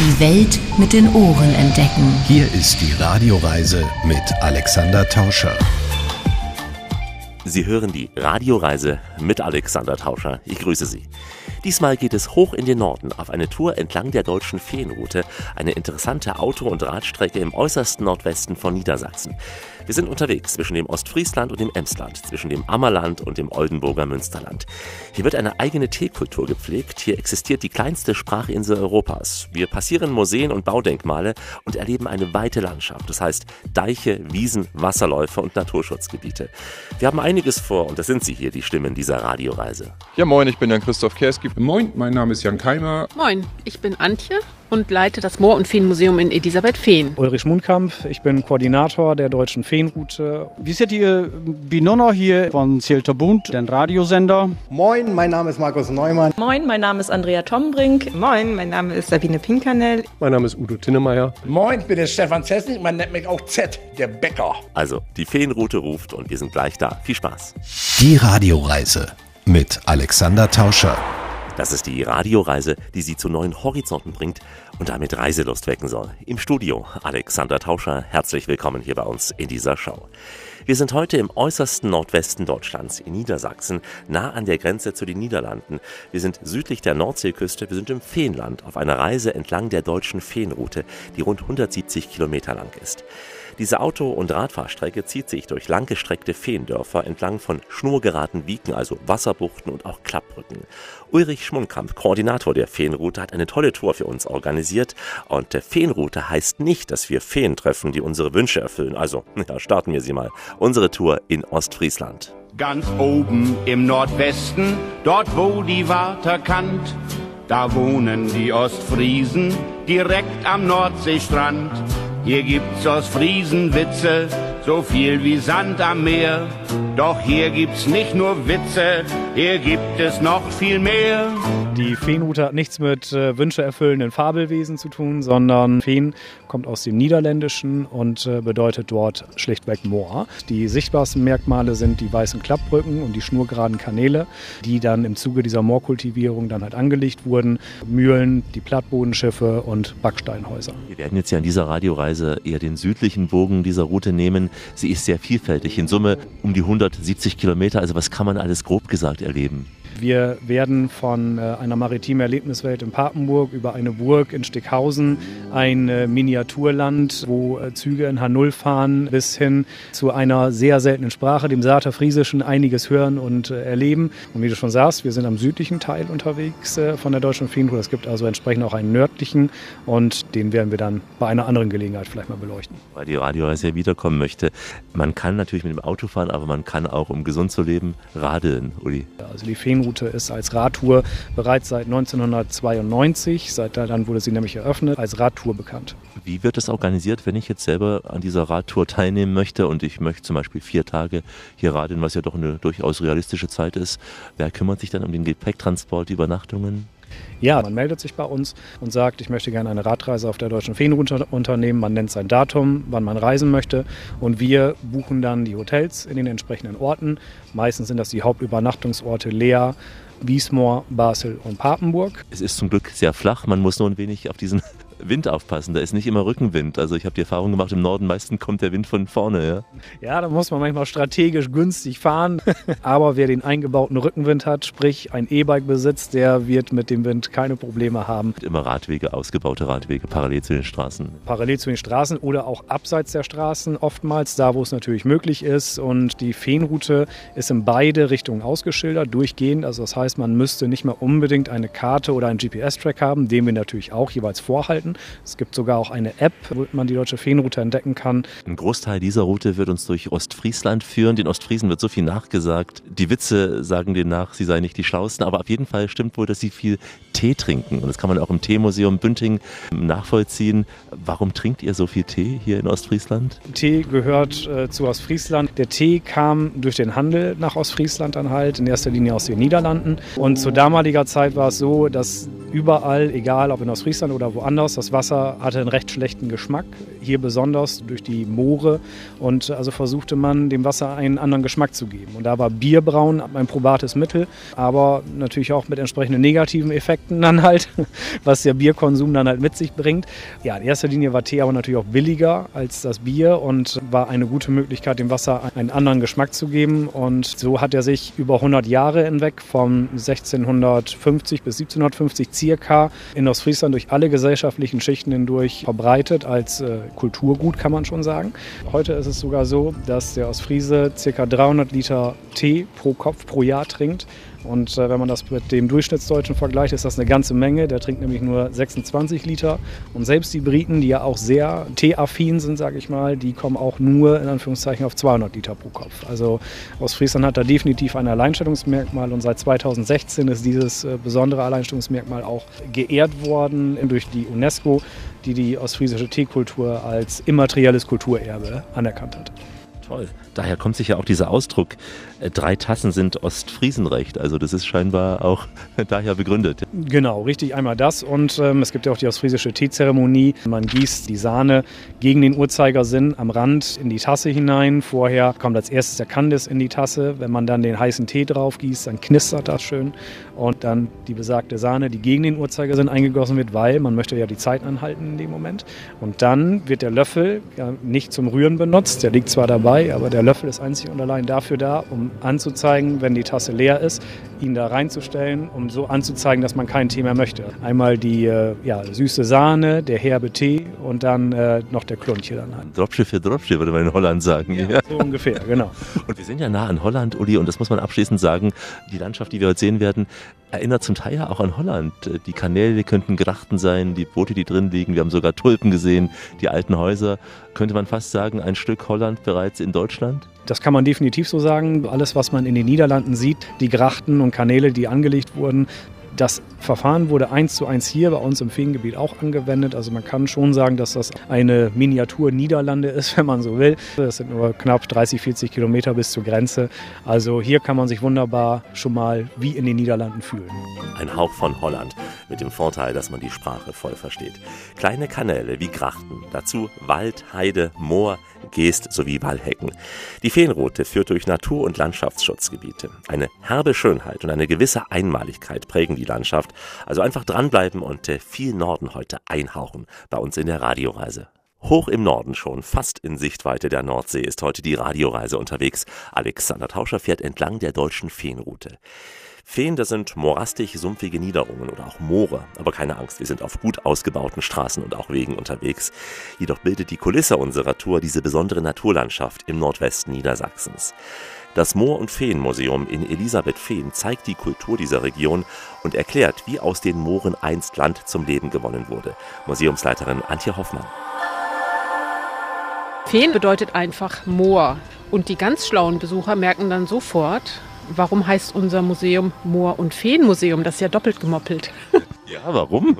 Die Welt mit den Ohren entdecken. Hier ist die Radioreise mit Alexander Tauscher. Sie hören die Radioreise mit Alexander Tauscher. Ich grüße Sie. Diesmal geht es hoch in den Norden auf eine Tour entlang der deutschen Feenroute, eine interessante Auto- und Radstrecke im äußersten Nordwesten von Niedersachsen. Wir sind unterwegs zwischen dem Ostfriesland und dem Emsland, zwischen dem Ammerland und dem Oldenburger Münsterland. Hier wird eine eigene Teekultur gepflegt, hier existiert die kleinste Sprachinsel Europas. Wir passieren Museen und Baudenkmale und erleben eine weite Landschaft, das heißt Deiche, Wiesen, Wasserläufe und Naturschutzgebiete. Wir haben einiges vor und das sind sie hier, die Stimmen dieser Radioreise. Ja, moin, ich bin Jan-Christoph Kerski. Moin, mein Name ist Jan Keimer. Moin, ich bin Antje und leite das Moor- und Feenmuseum in Elisabeth-Feen. Ulrich Mundkamp, ich bin Koordinator der Deutschen Feenroute. Wir sind hier Binonner hier von Zilter Bund, den Radiosender. Moin, mein Name ist Markus Neumann. Moin, mein Name ist Andrea Tombrink. Moin, mein Name ist Sabine Pinkanell. Mein Name ist Udo Tinnemeyer. Moin, ich bin der Stefan Zessig, man nennt mich auch Z, der Bäcker. Also, die Feenroute ruft und wir sind gleich da. Viel Spaß. Die Radioreise mit Alexander Tauscher. Das ist die Radioreise, die Sie zu neuen Horizonten bringt und damit Reiselust wecken soll. Im Studio Alexander Tauscher, herzlich willkommen hier bei uns in dieser Show. Wir sind heute im äußersten Nordwesten Deutschlands, in Niedersachsen, nah an der Grenze zu den Niederlanden. Wir sind südlich der Nordseeküste, wir sind im Feenland auf einer Reise entlang der deutschen Feenroute, die rund 170 Kilometer lang ist. Diese Auto- und Radfahrstrecke zieht sich durch langgestreckte Feendörfer entlang von schnurgeraden Wieken, also Wasserbuchten und auch Klappbrücken. Ulrich Schmundkamp, Koordinator der Feenroute, hat eine tolle Tour für uns organisiert. Und der Feenroute heißt nicht, dass wir Feen treffen, die unsere Wünsche erfüllen. Also, ja, starten wir sie mal. Unsere Tour in Ostfriesland. Ganz oben im Nordwesten, dort wo die Warter kannt, da wohnen die Ostfriesen direkt am Nordseestrand. Hier gibt's Ostfriesen Witze, so viel wie Sand am Meer. Doch hier gibt's nicht nur Witze, hier gibt es noch viel mehr. Die Feenroute hat nichts mit äh, Wünsche erfüllenden Fabelwesen zu tun, sondern Feen kommt aus dem Niederländischen und äh, bedeutet dort schlichtweg Moor. Die sichtbarsten Merkmale sind die weißen Klappbrücken und die schnurgeraden Kanäle, die dann im Zuge dieser Moorkultivierung dann halt angelegt wurden. Mühlen, die Plattbodenschiffe und Backsteinhäuser. Wir werden jetzt ja an dieser Radioreise eher den südlichen Bogen dieser Route nehmen. Sie ist sehr vielfältig. In Summe um die 170 Kilometer. Also was kann man alles grob gesagt erleben? Wir werden von äh, einer maritimen Erlebniswelt in Papenburg über eine Burg in Stickhausen, ein äh, Miniaturland, wo äh, Züge in H0 fahren, bis hin zu einer sehr seltenen Sprache, dem Saterfriesischen, einiges hören und erleben. Und wie du schon sagst, wir sind am südlichen Teil unterwegs von der deutschen Feentour. Es gibt also entsprechend auch einen nördlichen und den werden wir dann bei einer anderen Gelegenheit vielleicht mal beleuchten. Weil die Radioreise ja wiederkommen möchte. Man kann natürlich mit dem Auto fahren, aber man kann auch, um gesund zu leben, radeln, Uli. Also die Feenroute ist als Radtour bereits seit 1992, seit dann wurde sie nämlich eröffnet, als Radtour bekannt. Wie wird das organisiert, wenn ich jetzt selber an dieser Radtour teilnehmen möchte und ich möchte zum Beispiel vier Tage hier radeln, was ja doch eine durchaus realistische Zeit ist? Wer kümmert sich dann um den Gepäcktransport, die Übernachtungen? Ja, man meldet sich bei uns und sagt, ich möchte gerne eine Radreise auf der Deutschen Feenroute unternehmen. Man nennt sein Datum, wann man reisen möchte. Und wir buchen dann die Hotels in den entsprechenden Orten. Meistens sind das die Hauptübernachtungsorte Lea, Wiesmoor, Basel und Papenburg. Es ist zum Glück sehr flach, man muss nur ein wenig auf diesen Wind aufpassen. Da ist nicht immer Rückenwind. Also ich habe die Erfahrung gemacht, im Norden meistens kommt der Wind von vorne. Ja, ja da muss man manchmal strategisch günstig fahren. Aber wer den eingebauten Rückenwind hat, sprich ein E-Bike besitzt, der wird mit dem Wind keine Probleme haben. Immer Radwege, ausgebaute Radwege, parallel zu den Straßen. Parallel zu den Straßen oder auch abseits der Straßen oftmals, da wo es natürlich möglich ist. Und die Feenroute ist in beide Richtungen ausgeschildert, durchgehend. Also das heißt, man müsste nicht mehr unbedingt eine Karte oder einen GPS-Track haben, den wir natürlich auch jeweils vorhalten. Es gibt sogar auch eine App, wo man die deutsche Feenroute entdecken kann. Ein Großteil dieser Route wird uns durch Ostfriesland führen. Den Ostfriesen wird so viel nachgesagt. Die Witze sagen denen nach, sie seien nicht die Schlausten, aber auf jeden Fall stimmt wohl, dass sie viel Tee trinken. Und das kann man auch im Teemuseum Bünding nachvollziehen. Warum trinkt ihr so viel Tee hier in Ostfriesland? Tee gehört äh, zu Ostfriesland. Der Tee kam durch den Handel nach Ostfriesland dann halt, in erster Linie aus den Niederlanden. Und zu damaliger Zeit war es so, dass überall, egal ob in Ostfriesland oder woanders, das Wasser hatte einen recht schlechten Geschmack. Hier besonders durch die Moore. Und also versuchte man, dem Wasser einen anderen Geschmack zu geben. Und da war Bierbrauen ein probates Mittel, aber natürlich auch mit entsprechenden negativen Effekten dann halt, was der Bierkonsum dann halt mit sich bringt. Ja, in erster Linie war Tee aber natürlich auch billiger als das Bier und war eine gute Möglichkeit, dem Wasser einen anderen Geschmack zu geben. Und so hat er sich über 100 Jahre hinweg von 1650 bis 1750 circa in Ostfriesland durch alle gesellschaftlichen Schichten hindurch verbreitet als äh, Kulturgut, kann man schon sagen. Heute ist es sogar so, dass der Ostfriese circa 300 Liter Tee pro Kopf pro Jahr trinkt. Und äh, wenn man das mit dem Durchschnittsdeutschen vergleicht, ist das eine ganze Menge. Der trinkt nämlich nur 26 Liter. Und selbst die Briten, die ja auch sehr teeaffin sind, sage ich mal, die kommen auch nur in Anführungszeichen auf 200 Liter pro Kopf. Also Ostfriesland hat da definitiv ein Alleinstellungsmerkmal und seit 2016 ist dieses äh, besondere Alleinstellungsmerkmal auch geehrt worden durch die UNESCO, die die ostfriesische Teekultur als immaterielles Kulturerbe anerkannt hat. Toll. Daher kommt sich ja auch dieser Ausdruck, äh, drei Tassen sind Ostfriesenrecht. Also das ist scheinbar auch daher begründet. Genau, richtig einmal das. Und ähm, es gibt ja auch die ostfriesische Teezeremonie. Man gießt die Sahne gegen den Uhrzeigersinn am Rand in die Tasse hinein. Vorher kommt als erstes der Kandis in die Tasse. Wenn man dann den heißen Tee drauf gießt, dann knistert das schön. Und dann die besagte Sahne, die gegen den Uhrzeigersinn eingegossen wird, weil man möchte ja die Zeit anhalten in dem Moment. Und dann wird der Löffel ja, nicht zum Rühren benutzt. Der liegt zwar dabei, aber der Löffel ist einzig und allein dafür da, um anzuzeigen, wenn die Tasse leer ist, ihn da reinzustellen, um so anzuzeigen, dass man keinen Tee mehr möchte. Einmal die äh, ja, süße Sahne, der herbe Tee und dann äh, noch der Klunche dann halt. Dropsche für Dropsche, würde man in Holland sagen. Ja, ja. So ungefähr, genau. Und wir sind ja nah an Holland, Uli, und das muss man abschließend sagen, die Landschaft, die wir heute sehen werden, erinnert zum Teil ja auch an Holland. Die Kanäle könnten Grachten sein, die Boote, die drin liegen. Wir haben sogar Tulpen gesehen, die alten Häuser. Könnte man fast sagen, ein Stück Holland bereits in Deutschland? Das kann man definitiv so sagen. Alles, was man in den Niederlanden sieht, die Grachten und Kanäle, die angelegt wurden, das Verfahren wurde eins zu eins hier bei uns im Feengebiet auch angewendet. Also man kann schon sagen, dass das eine Miniatur Niederlande ist, wenn man so will. Das sind nur knapp 30, 40 Kilometer bis zur Grenze. Also hier kann man sich wunderbar schon mal wie in den Niederlanden fühlen. Ein Hauch von Holland mit dem Vorteil, dass man die Sprache voll versteht. Kleine Kanäle wie Grachten, dazu Wald, Heide, Moor, Geest sowie Wallhecken. Die Feenroute führt durch Natur- und Landschaftsschutzgebiete. Eine herbe Schönheit und eine gewisse Einmaligkeit prägen die Landschaft. Also einfach dranbleiben und äh, viel Norden heute einhauchen bei uns in der Radioreise. Hoch im Norden schon, fast in Sichtweite der Nordsee, ist heute die Radioreise unterwegs. Alexander Tauscher fährt entlang der deutschen Feenroute. Feen, das sind morastig-sumpfige Niederungen oder auch Moore. Aber keine Angst, wir sind auf gut ausgebauten Straßen und auch Wegen unterwegs. Jedoch bildet die Kulisse unserer Tour diese besondere Naturlandschaft im Nordwesten Niedersachsens. Das Moor- und Feenmuseum in Elisabeth Feen zeigt die Kultur dieser Region und erklärt, wie aus den Mooren einst Land zum Leben gewonnen wurde. Museumsleiterin Antje Hoffmann. Feen bedeutet einfach Moor. Und die ganz schlauen Besucher merken dann sofort, warum heißt unser Museum Moor- und Feenmuseum? Das ist ja doppelt gemoppelt. Ja, warum?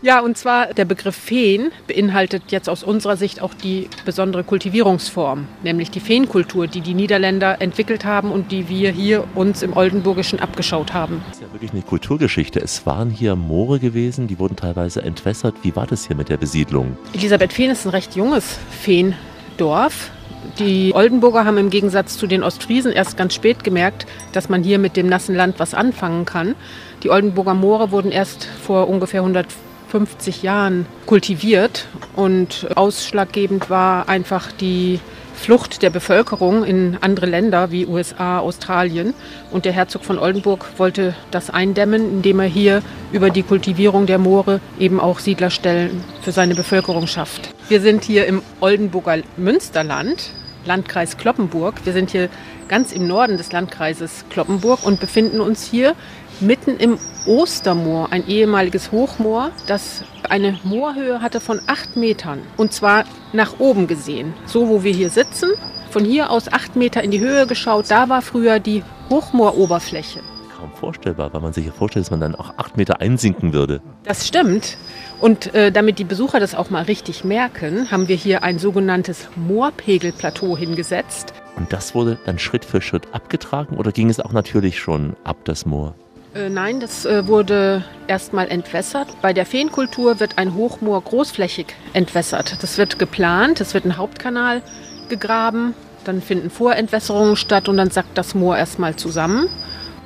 Ja, und zwar der Begriff Feen beinhaltet jetzt aus unserer Sicht auch die besondere Kultivierungsform, nämlich die Feenkultur, die die Niederländer entwickelt haben und die wir hier uns im Oldenburgischen abgeschaut haben. Das ist ja wirklich eine Kulturgeschichte. Es waren hier Moore gewesen, die wurden teilweise entwässert. Wie war das hier mit der Besiedlung? Elisabeth Feen ist ein recht junges Feendorf. Die Oldenburger haben im Gegensatz zu den Ostfriesen erst ganz spät gemerkt, dass man hier mit dem nassen Land was anfangen kann. Die Oldenburger Moore wurden erst vor ungefähr 150 Jahren kultiviert und ausschlaggebend war einfach die Flucht der Bevölkerung in andere Länder wie USA, Australien. Und der Herzog von Oldenburg wollte das eindämmen, indem er hier über die Kultivierung der Moore eben auch Siedlerstellen für seine Bevölkerung schafft. Wir sind hier im Oldenburger Münsterland, Landkreis Kloppenburg. Wir sind hier ganz im Norden des Landkreises Kloppenburg und befinden uns hier mitten im Ostermoor, ein ehemaliges Hochmoor, das eine Moorhöhe hatte von acht Metern. Und zwar nach oben gesehen. So, wo wir hier sitzen, von hier aus acht Meter in die Höhe geschaut, da war früher die Hochmooroberfläche. Kaum vorstellbar, weil man sich ja vorstellt, dass man dann auch acht Meter einsinken würde. Das stimmt. Und äh, damit die Besucher das auch mal richtig merken, haben wir hier ein sogenanntes Moorpegelplateau hingesetzt. Und das wurde dann Schritt für Schritt abgetragen oder ging es auch natürlich schon ab das Moor? Äh, nein, das äh, wurde erstmal entwässert. Bei der Feenkultur wird ein Hochmoor großflächig entwässert. Das wird geplant, es wird ein Hauptkanal gegraben, dann finden Vorentwässerungen statt und dann sackt das Moor erstmal zusammen.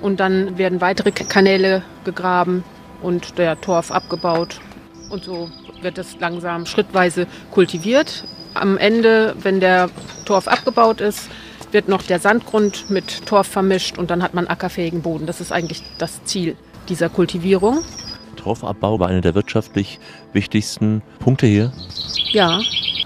Und dann werden weitere Kanäle gegraben und der Torf abgebaut. Und so wird es langsam schrittweise kultiviert. Am Ende, wenn der Torf abgebaut ist, wird noch der Sandgrund mit Torf vermischt und dann hat man ackerfähigen Boden. Das ist eigentlich das Ziel dieser Kultivierung. Torfabbau war einer der wirtschaftlich wichtigsten Punkte hier? Ja,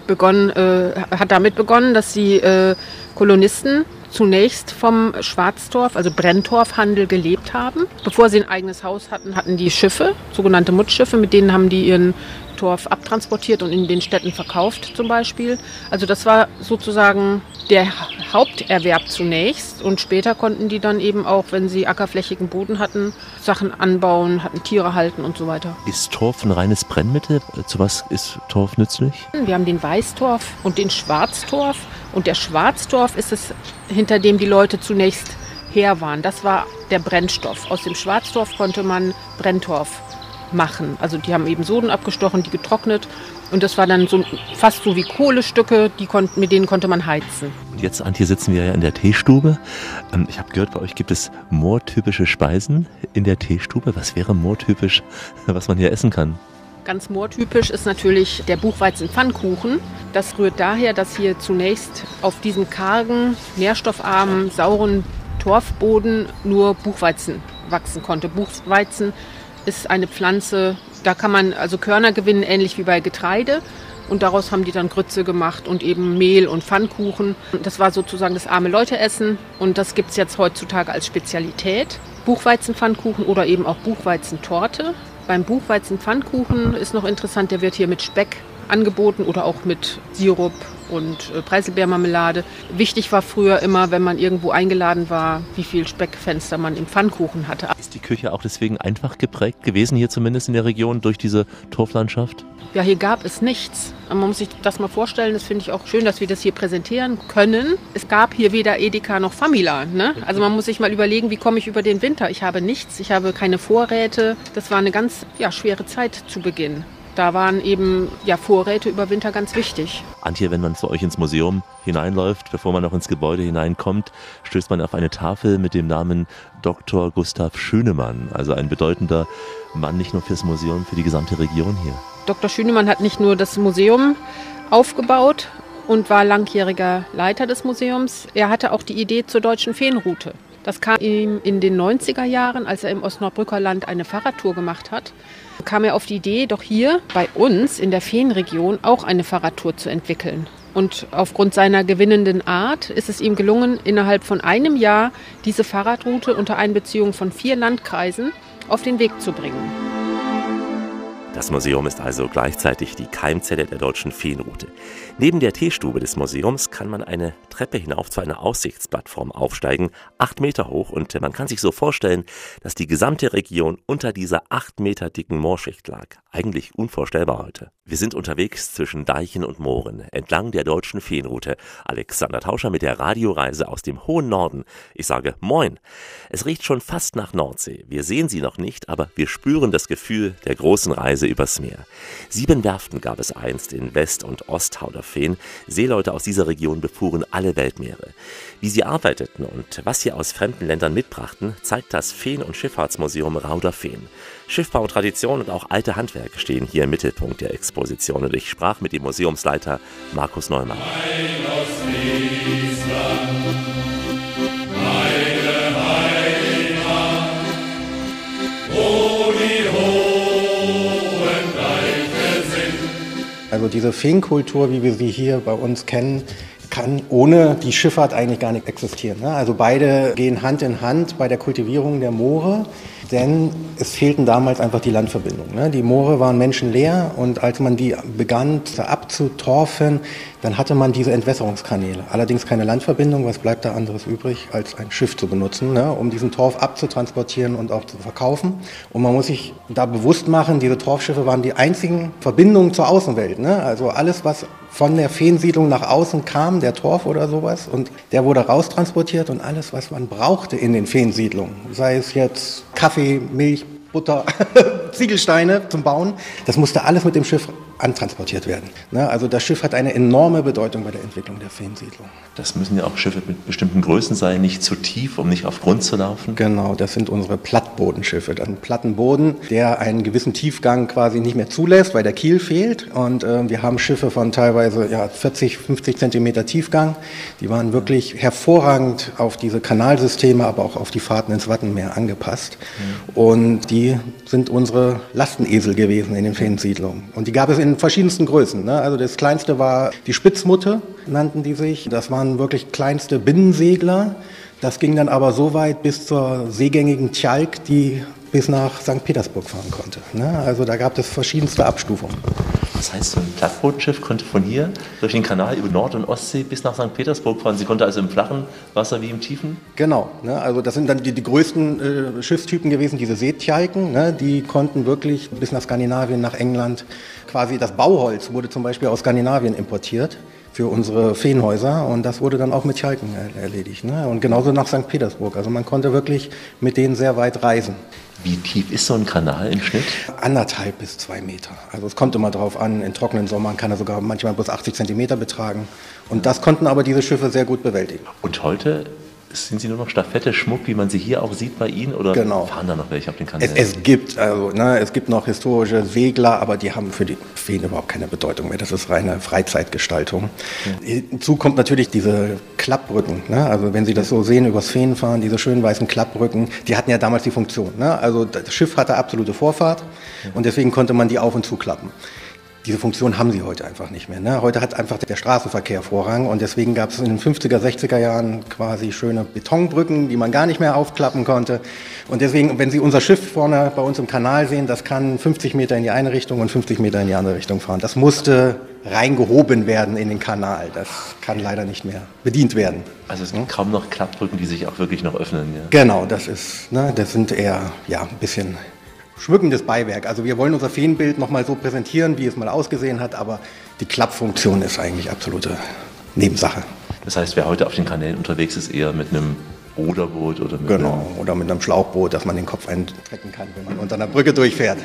begonnen, äh, hat damit begonnen, dass die äh, Kolonisten zunächst vom Schwarztorf, also Brenntorfhandel gelebt haben. Bevor sie ein eigenes Haus hatten, hatten die Schiffe, sogenannte Muttschiffe, mit denen haben die ihren Torf abtransportiert und in den Städten verkauft zum Beispiel. Also das war sozusagen der Haupterwerb zunächst und später konnten die dann eben auch, wenn sie ackerflächigen Boden hatten, Sachen anbauen, hatten Tiere halten und so weiter. Ist Torf ein reines Brennmittel? Zu was ist Torf nützlich? Wir haben den Weißtorf und den Schwarztorf und der Schwarztorf ist es, hinter dem die Leute zunächst her waren. Das war der Brennstoff. Aus dem Schwarztorf konnte man Brenntorf machen. Also die haben eben Soden abgestochen, die getrocknet und das war dann so fast so wie Kohlestücke, die mit denen konnte man heizen. Und jetzt, Antje, sitzen wir ja in der Teestube. Ähm, ich habe gehört, bei euch gibt es moortypische Speisen in der Teestube. Was wäre moortypisch, was man hier essen kann? Ganz moortypisch ist natürlich der Buchweizen-Pfannkuchen. Das rührt daher, dass hier zunächst auf diesem kargen, nährstoffarmen, sauren Torfboden nur Buchweizen wachsen konnte. Buchweizen ist eine Pflanze, da kann man also Körner gewinnen, ähnlich wie bei Getreide. Und daraus haben die dann Grütze gemacht und eben Mehl und Pfannkuchen. Das war sozusagen das arme Leute-Essen und das gibt es jetzt heutzutage als Spezialität. Buchweizenpfannkuchen oder eben auch Buchweizentorte. Beim Buchweizenpfannkuchen ist noch interessant, der wird hier mit Speck angeboten oder auch mit Sirup und äh, Preiselbeermarmelade. Wichtig war früher immer, wenn man irgendwo eingeladen war, wie viel Speckfenster man im Pfannkuchen hatte. Ist die Küche auch deswegen einfach geprägt gewesen, hier zumindest in der Region, durch diese Torflandschaft? Ja, hier gab es nichts. Man muss sich das mal vorstellen, das finde ich auch schön, dass wir das hier präsentieren können. Es gab hier weder Edeka noch Famila. Ne? Also man muss sich mal überlegen, wie komme ich über den Winter? Ich habe nichts, ich habe keine Vorräte. Das war eine ganz ja, schwere Zeit zu Beginn da waren eben ja, Vorräte über Winter ganz wichtig. Antje, wenn man zu euch ins Museum hineinläuft, bevor man noch ins Gebäude hineinkommt, stößt man auf eine Tafel mit dem Namen Dr. Gustav Schönemann, also ein bedeutender Mann nicht nur fürs Museum, für die gesamte Region hier. Dr. Schönemann hat nicht nur das Museum aufgebaut und war langjähriger Leiter des Museums, er hatte auch die Idee zur deutschen Feenroute. Das kam ihm in den 90er Jahren, als er im Ostnordbrücker Land eine Fahrradtour gemacht hat kam er auf die Idee, doch hier bei uns in der Feenregion auch eine Fahrradtour zu entwickeln. Und aufgrund seiner gewinnenden Art ist es ihm gelungen, innerhalb von einem Jahr diese Fahrradroute unter Einbeziehung von vier Landkreisen auf den Weg zu bringen. Das Museum ist also gleichzeitig die Keimzelle der deutschen Feenroute. Neben der Teestube des Museums kann man eine Treppe hinauf zu einer Aussichtsplattform aufsteigen, acht Meter hoch, und man kann sich so vorstellen, dass die gesamte Region unter dieser acht Meter dicken Moorschicht lag. Eigentlich unvorstellbar heute. Wir sind unterwegs zwischen Deichen und Mooren, entlang der deutschen Feenroute. Alexander Tauscher mit der Radioreise aus dem hohen Norden. Ich sage Moin. Es riecht schon fast nach Nordsee. Wir sehen sie noch nicht, aber wir spüren das Gefühl der großen Reise übers Meer. Sieben Werften gab es einst in West- und Osthauderfehn. Seeleute aus dieser Region befuhren alle Weltmeere. Wie sie arbeiteten und was sie aus fremden Ländern mitbrachten, zeigt das Feen- und Schifffahrtsmuseum Rauderfehn. Schiffbau, Tradition und auch alte Handwerke stehen hier im Mittelpunkt der Exposition und ich sprach mit dem Museumsleiter Markus Neumann. Also diese Feenkultur, wie wir sie hier bei uns kennen, kann ohne die Schifffahrt eigentlich gar nicht existieren. Ne? Also beide gehen Hand in Hand bei der Kultivierung der Moore denn es fehlten damals einfach die Landverbindungen. Ne? Die Moore waren menschenleer und als man die begann abzutorfen, dann hatte man diese Entwässerungskanäle. Allerdings keine Landverbindung, was bleibt da anderes übrig, als ein Schiff zu benutzen, ne? um diesen Torf abzutransportieren und auch zu verkaufen. Und man muss sich da bewusst machen, diese Torfschiffe waren die einzigen Verbindungen zur Außenwelt. Ne? Also alles, was von der Feensiedlung nach außen kam, der Torf oder sowas, und der wurde raustransportiert und alles, was man brauchte in den Feensiedlungen, sei es jetzt Kaffee, Kaffee, Milch, Butter, Ziegelsteine zum Bauen. Das musste alles mit dem Schiff antransportiert werden. Ne? Also das Schiff hat eine enorme Bedeutung bei der Entwicklung der Feensiedlung. Das müssen ja auch Schiffe mit bestimmten Größen sein, nicht zu tief, um nicht auf Grund zu laufen. Genau, das sind unsere Plattbodenschiffe. Das ist ein Plattenboden, der einen gewissen Tiefgang quasi nicht mehr zulässt, weil der Kiel fehlt. Und äh, wir haben Schiffe von teilweise ja, 40, 50 Zentimeter Tiefgang. Die waren wirklich hervorragend auf diese Kanalsysteme, aber auch auf die Fahrten ins Wattenmeer angepasst. Mhm. Und die sind unsere Lastenesel gewesen in den Feensiedlungen. Und die gab es in verschiedensten Größen. Ne? Also das kleinste war die Spitzmutte, nannten die sich. Das waren wirklich kleinste Binnensegler. Das ging dann aber so weit bis zur seegängigen Tjalk, die bis nach St. Petersburg fahren konnte. Ne? Also da gab es verschiedenste Abstufungen. Das heißt, so ein Plattbootschiff konnte von hier durch den Kanal über Nord- und Ostsee bis nach St. Petersburg fahren. Sie konnte also im flachen Wasser wie im tiefen? Genau. Ne? Also das sind dann die, die größten äh, Schiffstypen gewesen, diese Seetjalken. Ne? Die konnten wirklich bis nach Skandinavien, nach England. Quasi das Bauholz wurde zum Beispiel aus Skandinavien importiert für unsere Feenhäuser und das wurde dann auch mit Schalken erledigt. Ne? Und genauso nach St. Petersburg. Also man konnte wirklich mit denen sehr weit reisen. Wie tief ist so ein Kanal im Schnitt? Anderthalb bis zwei Meter. Also es kommt immer darauf an, in trockenen Sommern kann er sogar manchmal bis 80 Zentimeter betragen. Und das konnten aber diese Schiffe sehr gut bewältigen. Und heute sind sie nur noch Staffette, Schmuck, wie man sie hier auch sieht bei Ihnen? Oder genau. fahren da noch welche auf den Kanälen? Es, es, gibt, also, ne, es gibt noch historische Segler, aber die haben für die Feen überhaupt keine Bedeutung mehr. Das ist reine Freizeitgestaltung. Ja. Hinzu kommt natürlich diese Klappbrücken. Ne? Also wenn Sie das so sehen, übers Feen fahren, diese schönen weißen Klappbrücken, die hatten ja damals die Funktion. Ne? Also das Schiff hatte absolute Vorfahrt ja. und deswegen konnte man die auf und zuklappen. Diese Funktion haben sie heute einfach nicht mehr. Ne? Heute hat einfach der Straßenverkehr Vorrang und deswegen gab es in den 50er, 60er Jahren quasi schöne Betonbrücken, die man gar nicht mehr aufklappen konnte. Und deswegen, wenn Sie unser Schiff vorne bei uns im Kanal sehen, das kann 50 Meter in die eine Richtung und 50 Meter in die andere Richtung fahren. Das musste reingehoben werden in den Kanal. Das kann leider nicht mehr bedient werden. Also es gibt kaum noch Klappbrücken, die sich auch wirklich noch öffnen. Ja. Genau, das ist, ne, das sind eher ja ein bisschen schmückendes Beiwerk. Also wir wollen unser Feenbild nochmal so präsentieren, wie es mal ausgesehen hat, aber die Klappfunktion ist eigentlich absolute Nebensache. Das heißt, wer heute auf den Kanälen unterwegs ist, eher mit einem Ruderboot oder mit genau, einem oder mit einem Schlauchboot, dass man den Kopf eintrecken kann, wenn man unter einer Brücke durchfährt.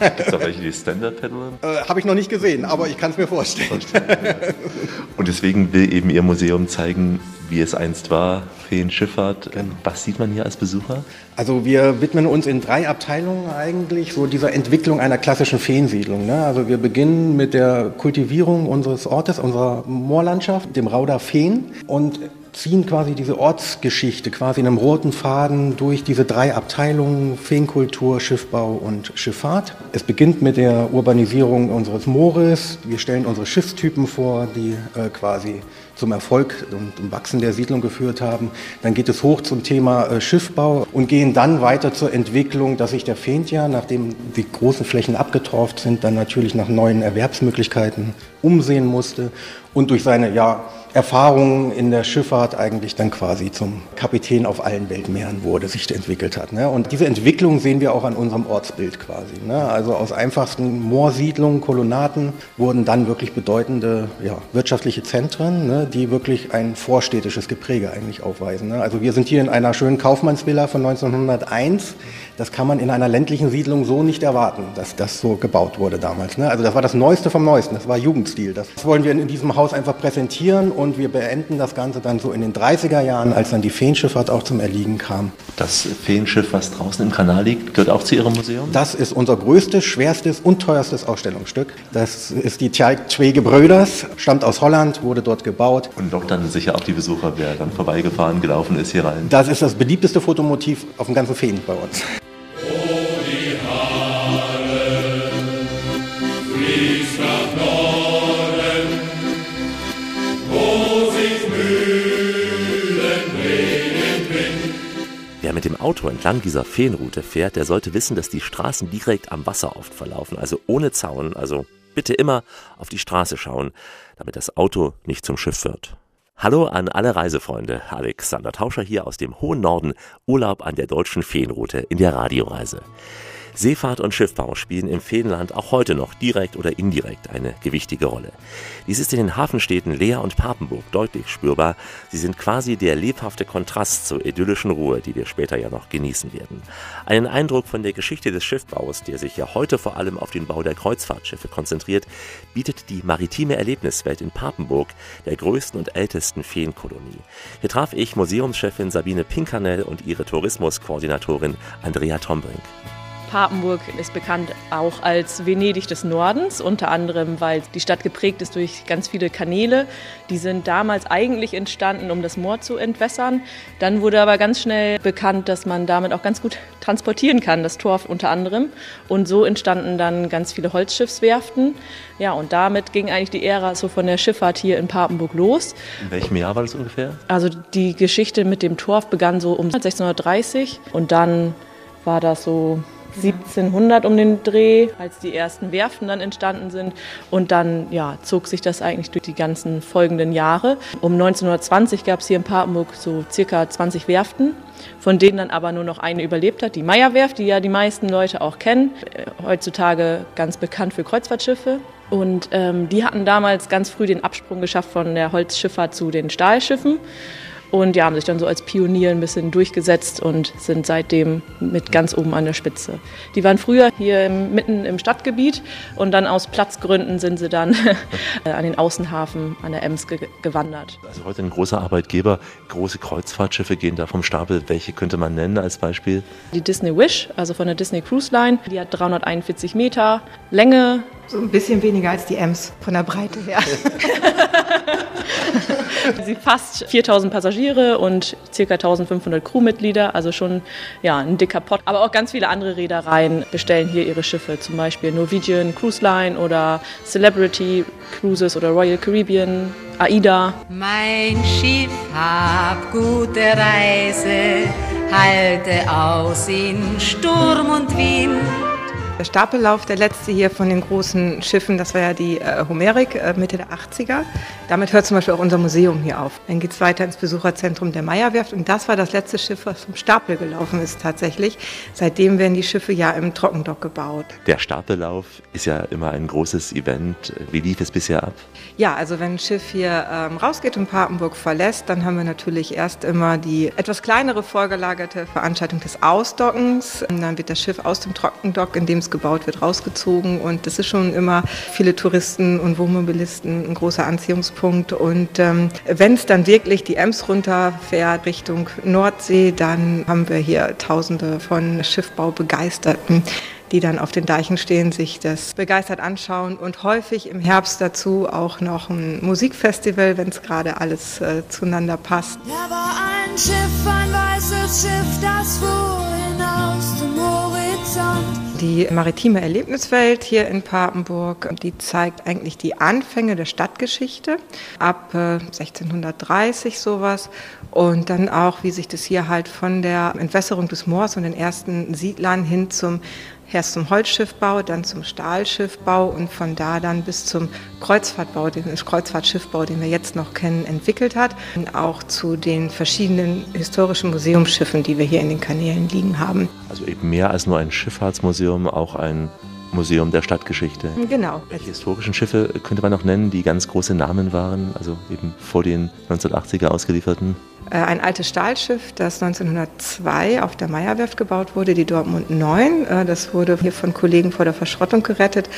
Gibt es da welche, die Stand-Up paddeln? Äh, Habe ich noch nicht gesehen, aber ich kann es mir vorstellen. Und deswegen will eben Ihr Museum zeigen, wie es einst war, Feenschifffahrt. Genau. Was sieht man hier als Besucher? Also wir widmen uns in drei Abteilungen eigentlich so dieser Entwicklung einer klassischen Feensiedlung. Ne? Also wir beginnen mit der Kultivierung unseres Ortes, unserer Moorlandschaft, dem Rauder Feen und ziehen quasi diese Ortsgeschichte quasi in einem roten Faden durch diese drei Abteilungen Feenkultur, Schiffbau und Schifffahrt. Es beginnt mit der Urbanisierung unseres Moores. Wir stellen unsere Schiffstypen vor, die äh, quasi zum Erfolg und zum Wachsen der Siedlung geführt haben. Dann geht es hoch zum Thema äh, Schiffbau und gehen dann weiter zur Entwicklung, dass sich der Feentia, nachdem die großen Flächen abgetorft sind, dann natürlich nach neuen Erwerbsmöglichkeiten umsehen musste und durch seine ja, Erfahrungen in der Schifffahrt eigentlich dann quasi zum Kapitän auf allen Weltmeeren wurde, sich entwickelt hat. Ne? Und diese Entwicklung sehen wir auch an unserem Ortsbild quasi. Ne? Also aus einfachsten Moorsiedlungen, Kolonnaten wurden dann wirklich bedeutende ja, wirtschaftliche Zentren, ne? die wirklich ein vorstädtisches Gepräge eigentlich aufweisen. Ne? Also wir sind hier in einer schönen Kaufmannsvilla von 1901. Das kann man in einer ländlichen Siedlung so nicht erwarten, dass das so gebaut wurde damals. Ne? Also das war das Neueste vom Neuesten, das war Jugendstil. Das wollen wir in diesem Haus einfach präsentieren und wir beenden das Ganze dann so in den 30er Jahren, als dann die Feenschifffahrt auch zum Erliegen kam. Das Feenschiff, was draußen im Kanal liegt, gehört auch zu Ihrem Museum? Das ist unser größtes, schwerstes und teuerstes Ausstellungsstück. Das ist die Tjalk-Twege Bröders, stammt aus Holland, wurde dort gebaut. Und lockt dann sicher auch die Besucher, wer dann vorbeigefahren, gelaufen ist hier rein. Das ist das beliebteste Fotomotiv auf dem ganzen Feen bei uns. Wer mit dem Auto entlang dieser Feenroute fährt, der sollte wissen, dass die Straßen direkt am Wasser oft verlaufen, also ohne Zaun, also bitte immer auf die Straße schauen, damit das Auto nicht zum Schiff wird. Hallo an alle Reisefreunde. Alexander Tauscher hier aus dem hohen Norden, Urlaub an der deutschen Feenroute in der Radioreise. Seefahrt und Schiffbau spielen im Feenland auch heute noch direkt oder indirekt eine gewichtige Rolle. Dies ist in den Hafenstädten Leer und Papenburg deutlich spürbar. Sie sind quasi der lebhafte Kontrast zur idyllischen Ruhe, die wir später ja noch genießen werden. Einen Eindruck von der Geschichte des Schiffbaus, der sich ja heute vor allem auf den Bau der Kreuzfahrtschiffe konzentriert, bietet die maritime Erlebniswelt in Papenburg, der größten und ältesten Feenkolonie. Hier traf ich Museumschefin Sabine Pinkanell und ihre Tourismuskoordinatorin Andrea Tombrink. Papenburg ist bekannt auch als Venedig des Nordens, unter anderem, weil die Stadt geprägt ist durch ganz viele Kanäle. Die sind damals eigentlich entstanden, um das Moor zu entwässern. Dann wurde aber ganz schnell bekannt, dass man damit auch ganz gut transportieren kann, das Torf unter anderem. Und so entstanden dann ganz viele Holzschiffswerften. Ja, und damit ging eigentlich die Ära so von der Schifffahrt hier in Papenburg los. In welchem Jahr war das ungefähr? Also die Geschichte mit dem Torf begann so um 1630 und dann war das so 1700 um den Dreh, als die ersten Werften dann entstanden sind. Und dann ja, zog sich das eigentlich durch die ganzen folgenden Jahre. Um 1920 gab es hier in Papenburg so circa 20 Werften, von denen dann aber nur noch eine überlebt hat, die Meierwerft, die ja die meisten Leute auch kennen. Äh, heutzutage ganz bekannt für Kreuzfahrtschiffe. Und ähm, die hatten damals ganz früh den Absprung geschafft von der Holzschifffahrt zu den Stahlschiffen. Und die haben sich dann so als Pionier ein bisschen durchgesetzt und sind seitdem mit ganz oben an der Spitze. Die waren früher hier im, mitten im Stadtgebiet und dann aus Platzgründen sind sie dann an den Außenhafen an der Ems ge gewandert. Also heute ein großer Arbeitgeber. Große Kreuzfahrtschiffe gehen da vom Stapel. Welche könnte man nennen als Beispiel? Die Disney Wish, also von der Disney Cruise Line. Die hat 341 Meter Länge. So ein bisschen weniger als die Ems von der Breite her. Sie fasst 4000 Passagiere und ca. 1500 Crewmitglieder, also schon ja, ein dicker Pott. Aber auch ganz viele andere Reedereien bestellen hier ihre Schiffe, zum Beispiel Norwegian Cruise Line oder Celebrity Cruises oder Royal Caribbean, AIDA. Mein Schiff hab gute Reise, halte aus in Sturm und Wind. Der Stapellauf, der letzte hier von den großen Schiffen, das war ja die äh, Homerik äh, Mitte der 80er. Damit hört zum Beispiel auch unser Museum hier auf. Dann geht es weiter ins Besucherzentrum der Meierwerft und das war das letzte Schiff, was vom Stapel gelaufen ist tatsächlich. Seitdem werden die Schiffe ja im Trockendock gebaut. Der Stapellauf ist ja immer ein großes Event. Wie lief es bisher ab? Ja, also wenn ein Schiff hier ähm, rausgeht und Papenburg verlässt, dann haben wir natürlich erst immer die etwas kleinere vorgelagerte Veranstaltung des Ausdockens. Und dann wird das Schiff aus dem Trockendock, in dem es gebaut wird, rausgezogen. Und das ist schon immer viele Touristen und Wohnmobilisten ein großer Anziehungspunkt. Und ähm, wenn es dann wirklich die Ems runterfährt Richtung Nordsee, dann haben wir hier Tausende von Schiffbaubegeisterten die dann auf den Deichen stehen, sich das begeistert anschauen und häufig im Herbst dazu auch noch ein Musikfestival, wenn es gerade alles äh, zueinander passt. Da war ein Schiff, ein weißes Schiff, das fuhr hinaus zum Horizont. Die maritime Erlebniswelt hier in Papenburg, die zeigt eigentlich die Anfänge der Stadtgeschichte ab äh, 1630 sowas und dann auch, wie sich das hier halt von der Entwässerung des Moors und den ersten Siedlern hin zum erst zum Holzschiffbau, dann zum Stahlschiffbau und von da dann bis zum Kreuzfahrtbau, den Kreuzfahrtschiffbau, den wir jetzt noch kennen, entwickelt hat. Und auch zu den verschiedenen historischen Museumsschiffen, die wir hier in den Kanälen liegen haben. Also eben mehr als nur ein Schifffahrtsmuseum, auch ein Museum der Stadtgeschichte. Genau. Welche historischen Schiffe könnte man noch nennen, die ganz große Namen waren, also eben vor den 1980er ausgelieferten? Ein altes Stahlschiff, das 1902 auf der Meierwerft gebaut wurde, die Dortmund 9. Das wurde hier von Kollegen vor der Verschrottung gerettet.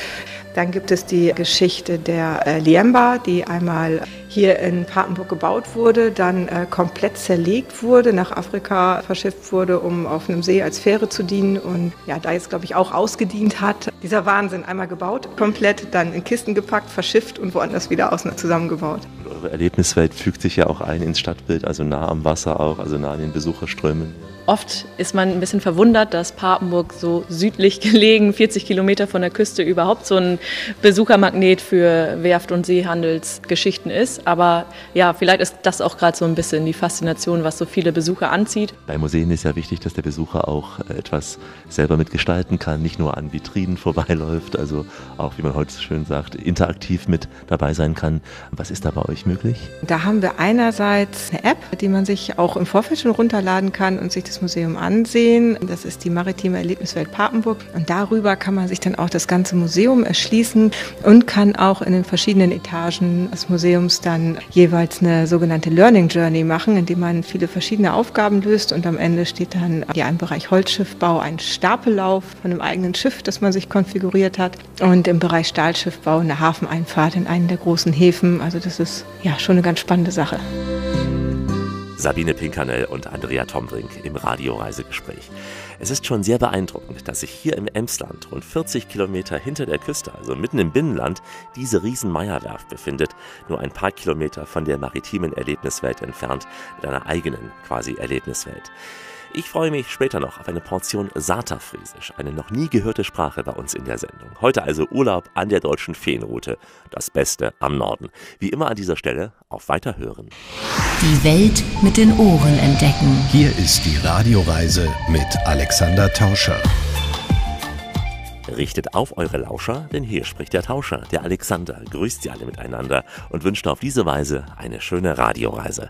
Dann gibt es die Geschichte der äh, Liemba, die einmal hier in Papenburg gebaut wurde, dann äh, komplett zerlegt wurde, nach Afrika verschifft wurde, um auf einem See als Fähre zu dienen und ja, da jetzt glaube ich auch ausgedient hat. Dieser Wahnsinn einmal gebaut, komplett dann in Kisten gepackt, verschifft und woanders wieder außen zusammengebaut. Eure Erlebniswelt fügt sich ja auch ein ins Stadtbild, also nah am Wasser auch, also nah an den Besucherströmen. Oft ist man ein bisschen verwundert, dass Papenburg so südlich gelegen, 40 Kilometer von der Küste, überhaupt so ein Besuchermagnet für Werft- und Seehandelsgeschichten ist. Aber ja, vielleicht ist das auch gerade so ein bisschen die Faszination, was so viele Besucher anzieht. Bei Museen ist ja wichtig, dass der Besucher auch etwas selber mitgestalten kann, nicht nur an Vitrinen vorbeiläuft, also auch, wie man heute so schön sagt, interaktiv mit dabei sein kann. Was ist da bei euch möglich? möglich? Da haben wir einerseits eine App, die man sich auch im Vorfeld schon runterladen kann und sich das Museum ansehen. Das ist die Maritime Erlebniswelt Papenburg. Und darüber kann man sich dann auch das ganze Museum erschließen und kann auch in den verschiedenen Etagen des Museums dann jeweils eine sogenannte Learning Journey machen, indem man viele verschiedene Aufgaben löst und am Ende steht dann ja im Bereich Holzschiffbau ein Stapellauf von einem eigenen Schiff, das man sich konfiguriert hat und im Bereich Stahlschiffbau eine Hafeneinfahrt in einen der großen Häfen. Also das ist ja schon eine ganz spannende Sache. Sabine Pinkernell und Andrea Tombrink im Radioreisegespräch. Es ist schon sehr beeindruckend, dass sich hier im Emsland, rund 40 Kilometer hinter der Küste, also mitten im Binnenland, diese Riesenmeierwerft befindet, nur ein paar Kilometer von der maritimen Erlebniswelt entfernt, mit einer eigenen quasi Erlebniswelt. Ich freue mich später noch auf eine Portion Saterfriesisch, eine noch nie gehörte Sprache bei uns in der Sendung. Heute also Urlaub an der deutschen Feenroute, das Beste am Norden. Wie immer an dieser Stelle auf Weiterhören. Die Welt mit den Ohren entdecken. Hier ist die Radioreise mit Alexander Tauscher. Richtet auf eure Lauscher, denn hier spricht der Tauscher, der Alexander, grüßt sie alle miteinander und wünscht auf diese Weise eine schöne Radioreise.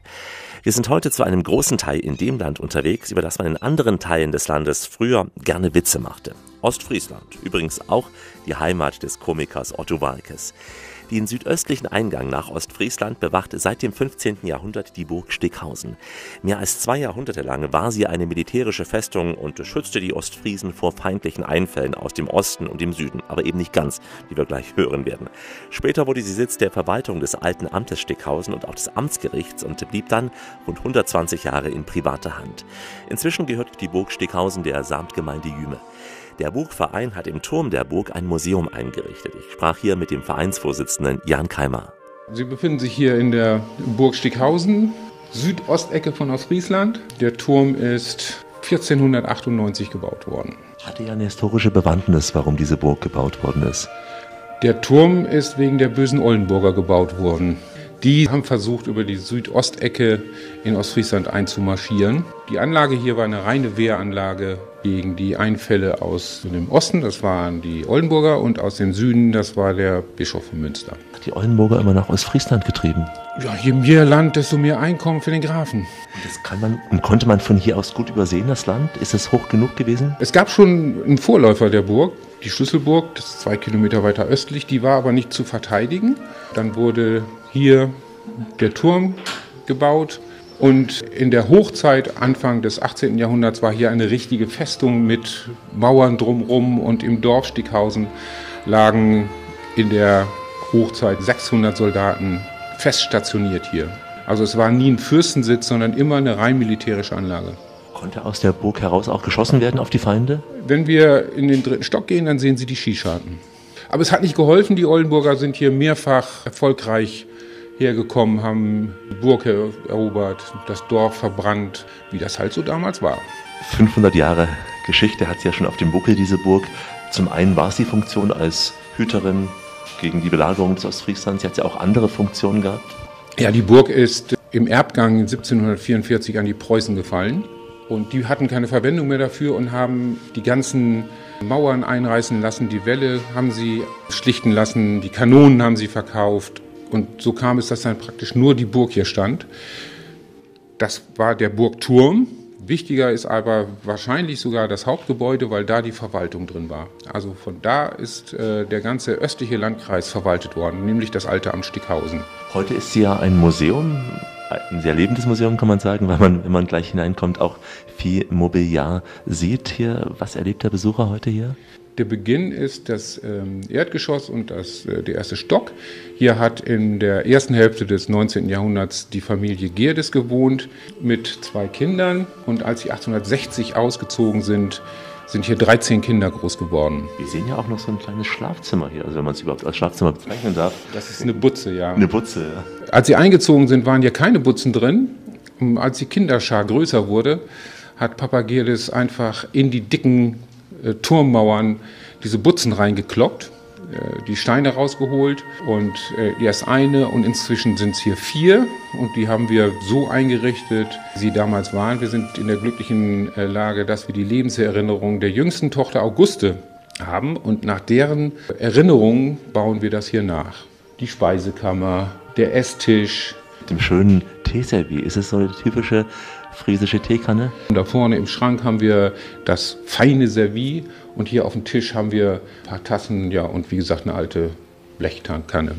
Wir sind heute zu einem großen Teil in dem Land unterwegs, über das man in anderen Teilen des Landes früher gerne Witze machte. Ostfriesland, übrigens auch die Heimat des Komikers Otto Walkes. Den südöstlichen Eingang nach Ostfriesland bewacht seit dem 15. Jahrhundert die Burg Stickhausen. Mehr als zwei Jahrhunderte lang war sie eine militärische Festung und schützte die Ostfriesen vor feindlichen Einfällen aus dem Osten und dem Süden, aber eben nicht ganz, wie wir gleich hören werden. Später wurde sie Sitz der Verwaltung des alten Amtes Stickhausen und auch des Amtsgerichts und blieb dann rund 120 Jahre in privater Hand. Inzwischen gehört die Burg Stickhausen der Samtgemeinde Jüme. Der Burgverein hat im Turm der Burg ein Museum eingerichtet. Ich sprach hier mit dem Vereinsvorsitzenden Jan Keimer. Sie befinden sich hier in der Burg Stickhausen, Südostecke von Ostfriesland. Der Turm ist 1498 gebaut worden. Hatte ja eine historische Bewandtnis, warum diese Burg gebaut worden ist. Der Turm ist wegen der bösen Oldenburger gebaut worden. Die haben versucht, über die Südostecke in Ostfriesland einzumarschieren. Die Anlage hier war eine reine Wehranlage gegen die Einfälle aus dem Osten, das waren die Oldenburger, und aus dem Süden, das war der Bischof von Münster. Hat die Oldenburger immer nach Ostfriesland getrieben? Ja, je mehr Land, desto mehr Einkommen für den Grafen. Das kann man und konnte man von hier aus gut übersehen, das Land? Ist es hoch genug gewesen? Es gab schon einen Vorläufer der Burg, die Schlüsselburg, das ist zwei Kilometer weiter östlich, die war aber nicht zu verteidigen. Dann wurde hier der Turm gebaut. Und in der Hochzeit, Anfang des 18. Jahrhunderts, war hier eine richtige Festung mit Mauern drumherum. Und im Dorf Stickhausen lagen in der Hochzeit 600 Soldaten fest stationiert hier. Also es war nie ein Fürstensitz, sondern immer eine rein militärische Anlage. Konnte aus der Burg heraus auch geschossen werden auf die Feinde? Wenn wir in den dritten Stock gehen, dann sehen Sie die Skischarten. Aber es hat nicht geholfen. Die Oldenburger sind hier mehrfach erfolgreich hergekommen, haben die Burg erobert, das Dorf verbrannt, wie das halt so damals war. 500 Jahre Geschichte hat sie ja schon auf dem Buckel, diese Burg. Zum einen war es die Funktion als Hüterin gegen die Belagerung des Ostfrieslands. Sie hat ja auch andere Funktionen gehabt. Ja, die Burg ist im Erbgang 1744 an die Preußen gefallen. Und die hatten keine Verwendung mehr dafür und haben die ganzen Mauern einreißen lassen, die Wälle haben sie schlichten lassen, die Kanonen haben sie verkauft. Und so kam es, dass dann praktisch nur die Burg hier stand. Das war der Burgturm. Wichtiger ist aber wahrscheinlich sogar das Hauptgebäude, weil da die Verwaltung drin war. Also von da ist äh, der ganze östliche Landkreis verwaltet worden, nämlich das alte Amt Stickhausen. Heute ist sie ja ein Museum, ein sehr lebendes Museum, kann man sagen, weil man, wenn man gleich hineinkommt, auch viel Mobiliar sieht hier. Was erlebt der Besucher heute hier? Der Beginn ist das ähm, Erdgeschoss und das, äh, der erste Stock. Hier hat in der ersten Hälfte des 19. Jahrhunderts die Familie Gerdes gewohnt mit zwei Kindern. Und als sie 1860 ausgezogen sind, sind hier 13 Kinder groß geworden. Wir sehen ja auch noch so ein kleines Schlafzimmer hier, also wenn man es überhaupt als Schlafzimmer bezeichnen darf. Das ist eine Butze, ja. Eine Butze, ja. Als sie eingezogen sind, waren hier keine Butzen drin. Als die Kinderschar größer wurde, hat Papa Gerdes einfach in die dicken äh, Turmmauern diese Butzen reingekloppt, äh, die Steine rausgeholt und äh, erst eine und inzwischen sind es hier vier und die haben wir so eingerichtet, wie sie damals waren. Wir sind in der glücklichen äh, Lage, dass wir die Lebenserinnerung der jüngsten Tochter Auguste haben und nach deren Erinnerungen bauen wir das hier nach. Die Speisekammer, der Esstisch. Dem schönen Teeservie. Ist es so eine typische friesische Teekanne? Und da vorne im Schrank haben wir das feine Servie und hier auf dem Tisch haben wir ein paar Tassen, ja, und wie gesagt eine alte Blechtankanne.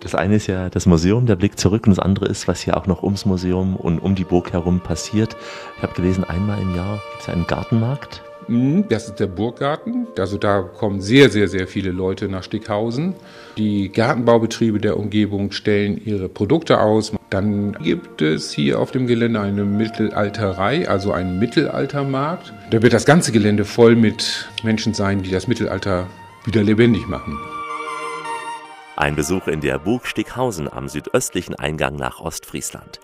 Das eine ist ja das Museum, der Blick zurück, und das andere ist, was hier auch noch ums Museum und um die Burg herum passiert. Ich habe gelesen, einmal im Jahr gibt es einen Gartenmarkt. Mhm, Das ist der Burggarten. Also da kommen sehr, sehr, sehr viele Leute nach Stickhausen. Die Gartenbaubetriebe der Umgebung stellen ihre Produkte aus. Dann gibt es hier auf dem Gelände eine Mittelalterei, also einen Mittelaltermarkt. Da wird das ganze Gelände voll mit Menschen sein, die das Mittelalter wieder lebendig machen. Ein Besuch in der Burg Stickhausen am südöstlichen Eingang nach Ostfriesland.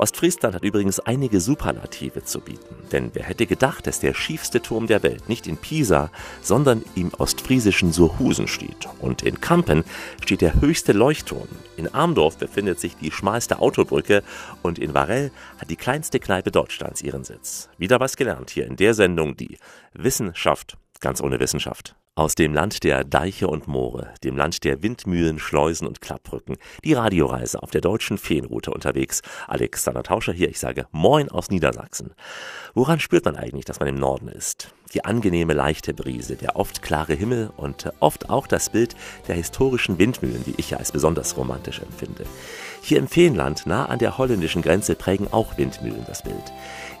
Ostfriesland hat übrigens einige Superlative zu bieten. Denn wer hätte gedacht, dass der schiefste Turm der Welt nicht in Pisa, sondern im ostfriesischen Surhusen steht. Und in Kampen steht der höchste Leuchtturm. In Armdorf befindet sich die schmalste Autobrücke und in Varell hat die kleinste Kneipe Deutschlands ihren Sitz. Wieder was gelernt hier in der Sendung, die Wissenschaft ganz ohne Wissenschaft. Aus dem Land der Deiche und Moore, dem Land der Windmühlen, Schleusen und Klappbrücken, die Radioreise auf der deutschen Feenroute unterwegs. Alexander Tauscher hier, ich sage Moin aus Niedersachsen. Woran spürt man eigentlich, dass man im Norden ist? Die angenehme leichte Brise, der oft klare Himmel und oft auch das Bild der historischen Windmühlen, die ich ja als besonders romantisch empfinde. Hier im Feenland, nah an der holländischen Grenze, prägen auch Windmühlen das Bild.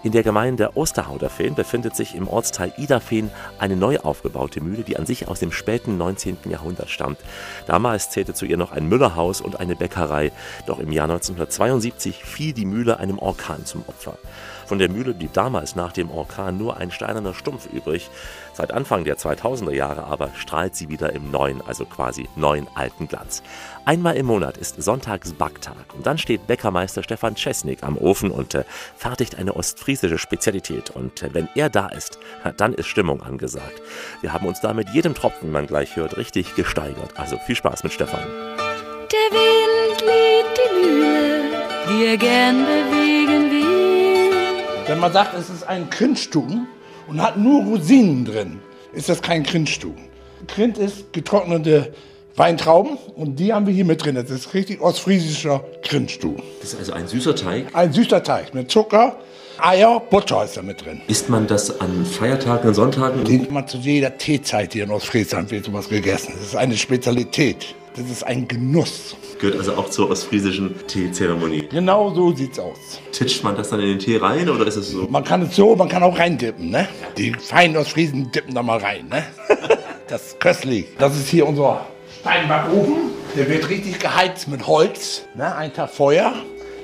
In der Gemeinde Osterhauderfehn befindet sich im Ortsteil Iderfehn eine neu aufgebaute Mühle, die an sich aus dem späten 19. Jahrhundert stammt. Damals zählte zu ihr noch ein Müllerhaus und eine Bäckerei, doch im Jahr 1972 fiel die Mühle einem Orkan zum Opfer. Von der Mühle blieb damals nach dem Orkan nur ein steinerner Stumpf übrig. Seit Anfang der 2000er Jahre aber strahlt sie wieder im neuen, also quasi neuen alten Glanz. Einmal im Monat ist Sonntags Backtag und dann steht Bäckermeister Stefan Czesnik am Ofen und äh, fertigt eine ostfriesische Spezialität. Und äh, wenn er da ist, dann ist Stimmung angesagt. Wir haben uns da mit jedem Tropfen, man gleich hört, richtig gesteigert. Also viel Spaß mit Stefan. Der Wind liebt die Mühle, die er gern bewegen will. Wenn man sagt, es ist ein Grindstuben und hat nur Rosinen drin, ist das kein Grindstuben. Grind ist getrocknete Weintrauben und die haben wir hier mit drin. Das ist richtig ostfriesischer Grindstuben. Das ist also ein süßer Teig. Ein süßer Teig mit Zucker, Eier, Butter ist da mit drin. Isst man das an Feiertagen und Sonntagen? Den man zu jeder Teezeit hier in Ostfriesland wird sowas gegessen. Das ist eine Spezialität. Das ist ein Genuss. Gehört also auch zur ostfriesischen Teezeremonie. Genau so sieht's aus. Titscht man das dann in den Tee rein oder ist es so? Man kann es so, man kann auch reindippen, ne? Die feinen Ostfriesen dippen da mal rein, ne? das ist köstlich. Das ist hier unser Steinbackofen. Der wird richtig geheizt mit Holz, ne? Ein Tag Feuer.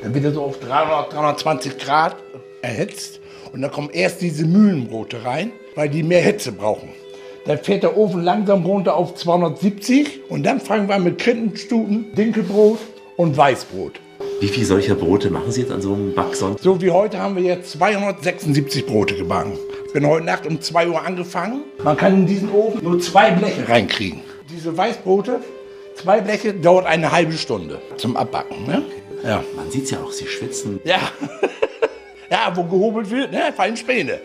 Dann wird er so auf 300, 320 Grad erhitzt. Und dann kommen erst diese Mühlenbrote rein, weil die mehr Hitze brauchen. Dann fährt der Ofen langsam runter auf 270 und dann fangen wir mit Krintenstuten, Dinkelbrot und Weißbrot. Wie viele solcher Brote machen Sie jetzt an so einem Backsonntag? So wie heute haben wir jetzt 276 Brote gebacken. Ich bin heute Nacht um 2 Uhr angefangen. Man kann in diesen Ofen nur zwei Bleche reinkriegen. Diese Weißbrote, zwei Bleche, dauert eine halbe Stunde zum Abbacken. Ne? Ja. Man sieht ja auch, Sie schwitzen. Ja. ja, wo gehobelt wird, ne? fallen Späne.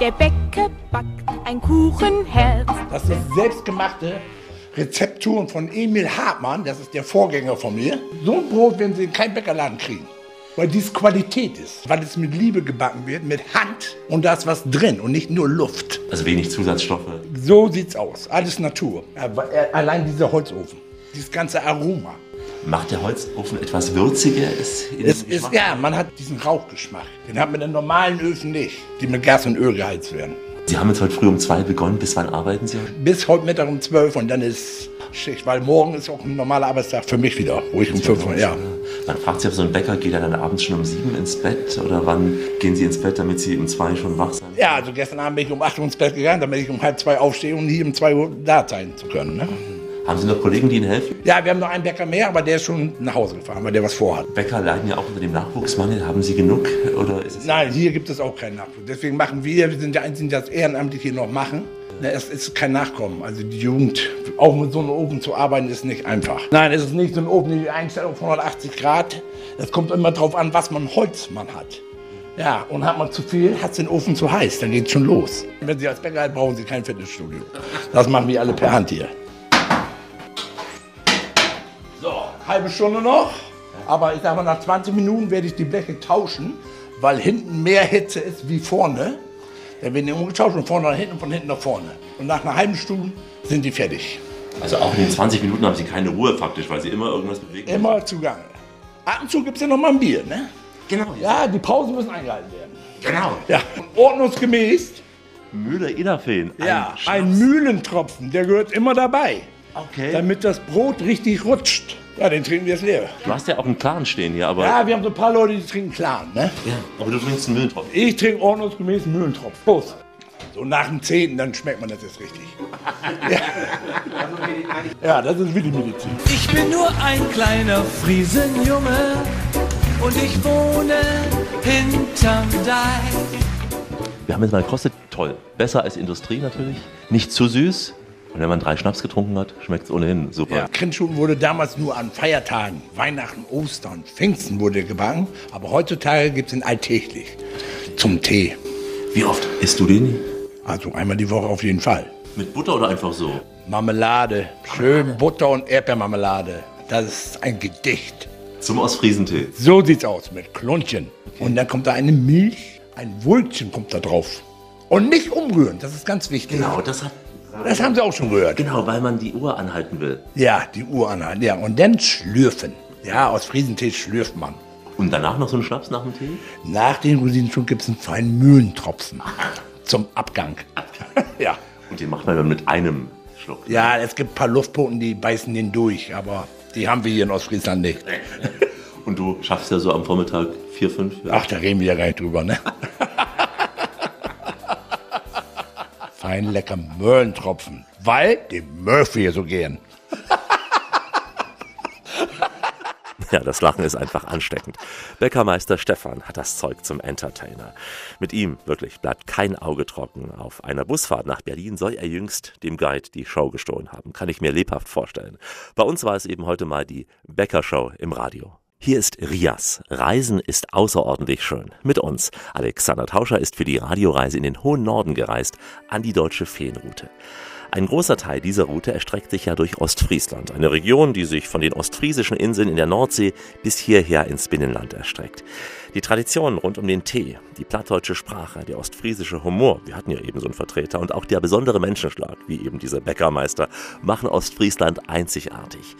Der Bäcker backt ein Kuchenherz. Das ist selbstgemachte Rezepturen von Emil Hartmann, das ist der Vorgänger von mir. So ein Brot werden Sie in keinem Bäckerladen kriegen. Weil dies Qualität ist, weil es mit Liebe gebacken wird, mit Hand und da ist was drin und nicht nur Luft. Also wenig Zusatzstoffe. So sieht's aus, alles Natur. Aber äh, allein dieser Holzofen, dieses ganze Aroma. Macht der Holzofen etwas würziger? Ist in Es ist, ja, man hat diesen Rauchgeschmack. Den hat man in normalen Öfen nicht, die mit Gas und Öl geheizt werden. Sie haben jetzt heute früh um zwei begonnen. Bis wann arbeiten Sie? Bis heute Mittag um 12 und dann ist Schicht, weil morgen ist auch ein normaler Arbeitstag für mich wieder, wo ich um 5 Uhr, ja. Man fragt sich, ob so ein Bäcker geht er dann abends schon um sieben ins Bett oder wann gehen Sie ins Bett, damit Sie um zwei schon wach sind? Ja, also gestern Abend bin ich um 8 Uhr ins Bett gegangen, damit ich um halb zwei aufstehe, um hier um 2 Uhr da sein zu können. Ne? Haben Sie noch Kollegen, die Ihnen helfen? Ja, wir haben noch einen Bäcker mehr, aber der ist schon nach Hause gefahren, weil der was vorhat. Bäcker leiden ja auch unter dem Nachwuchsmangel. Haben Sie genug oder es? Nein, hier gibt es auch keinen Nachwuchs. Deswegen machen wir, wir sind die Einzigen, die das ehrenamtlich hier noch machen. Na, Es ist kein Nachkommen. Also die Jugend, auch mit so einem Ofen zu arbeiten, ist nicht einfach. Nein, es ist nicht so ein Ofen, die Einstellung auf 180 Grad. Es kommt immer darauf an, was man Holz man hat. Ja, und hat man zu viel, hat den Ofen zu heiß, dann geht's schon los. Wenn Sie als Bäcker halt brauchen Sie kein Fitnessstudio. Das machen wir alle per Hand hier. Halbe Stunde noch. Aber ich sag mal, nach 20 Minuten werde ich die Bleche tauschen, weil hinten mehr Hitze ist wie vorne. Dann werden die umgetauscht von vorne nach hinten und von hinten nach vorne. Und nach einer halben Stunde sind die fertig. Also auch in den 20 Minuten haben Sie keine Ruhe faktisch, weil Sie immer irgendwas bewegen. Immer zugange. Ab und zu gibt es ja noch mal ein Bier, ne? Genau. Ja, die Pausen müssen eingehalten werden. Genau. Ja, und ordnungsgemäß. Müller Innerfeen. Ja, ein Mühlentropfen, der gehört immer dabei. Okay. Damit das Brot richtig rutscht. Ja, den trinken wir jetzt leer. Du hast ja auch einen Clan stehen hier, aber. Ja, wir haben so ein paar Leute, die trinken Clan, ne? Ja, aber du trinkst einen Müllentropfen. Ich trinke ordnungsgemäß einen Mühlentropfen. Prost. So nach dem Zehnten, dann schmeckt man das jetzt richtig. ja. ja, das ist wirklich Medizin. Ich bin nur ein kleiner Friesenjunge und ich wohne hinterm Deich. Wir haben jetzt mal gekostet. Toll. Besser als Industrie natürlich. Nicht zu süß. Und wenn man drei Schnaps getrunken hat, schmeckt es ohnehin super. Ja, Grindschuten wurde damals nur an Feiertagen, Weihnachten, Ostern, Pfingsten wurde gebacken. Aber heutzutage gibt es ihn alltäglich. Zum Tee. Wie oft isst du den? Also einmal die Woche auf jeden Fall. Mit Butter oder einfach so? Marmelade. Schön Butter und Erdbeermarmelade. Das ist ein Gedicht. Zum Ostfriesentee. So sieht's aus mit Klunchen. Und dann kommt da eine Milch, ein Wulchen kommt da drauf. Und nicht umrühren, das ist ganz wichtig. Genau, das hat. Das haben Sie auch schon gehört. Genau, weil man die Uhr anhalten will. Ja, die Uhr anhalten. Ja, und dann schlürfen. Ja, aus Friesentee schlürft man. Und danach noch so einen Schnaps nach dem Tee? Nach den Rosinenschuhen gibt es einen feinen Mühlentropfen. Zum Abgang. ja. Und den macht man dann mit einem Schluck. Ja, es gibt ein paar Luftpoten, die beißen den durch, aber die haben wir hier in Ostfriesland nicht. Und du schaffst ja so am Vormittag vier, fünf? Ja. Ach, da reden wir ja gar nicht drüber, ne? Fein lecker Möhrentropfen, weil Murphy hier so gern. Ja, das Lachen ist einfach ansteckend. Bäckermeister Stefan hat das Zeug zum Entertainer. Mit ihm, wirklich, bleibt kein Auge trocken. Auf einer Busfahrt nach Berlin soll er jüngst dem Guide die Show gestohlen haben. Kann ich mir lebhaft vorstellen. Bei uns war es eben heute mal die Bäckershow im Radio. Hier ist Rias. Reisen ist außerordentlich schön. Mit uns. Alexander Tauscher ist für die Radioreise in den hohen Norden gereist, an die deutsche Feenroute. Ein großer Teil dieser Route erstreckt sich ja durch Ostfriesland, eine Region, die sich von den ostfriesischen Inseln in der Nordsee bis hierher ins Binnenland erstreckt. Die Traditionen rund um den Tee, die plattdeutsche Sprache, der ostfriesische Humor, wir hatten ja eben so einen Vertreter, und auch der besondere Menschenschlag, wie eben dieser Bäckermeister, machen Ostfriesland einzigartig.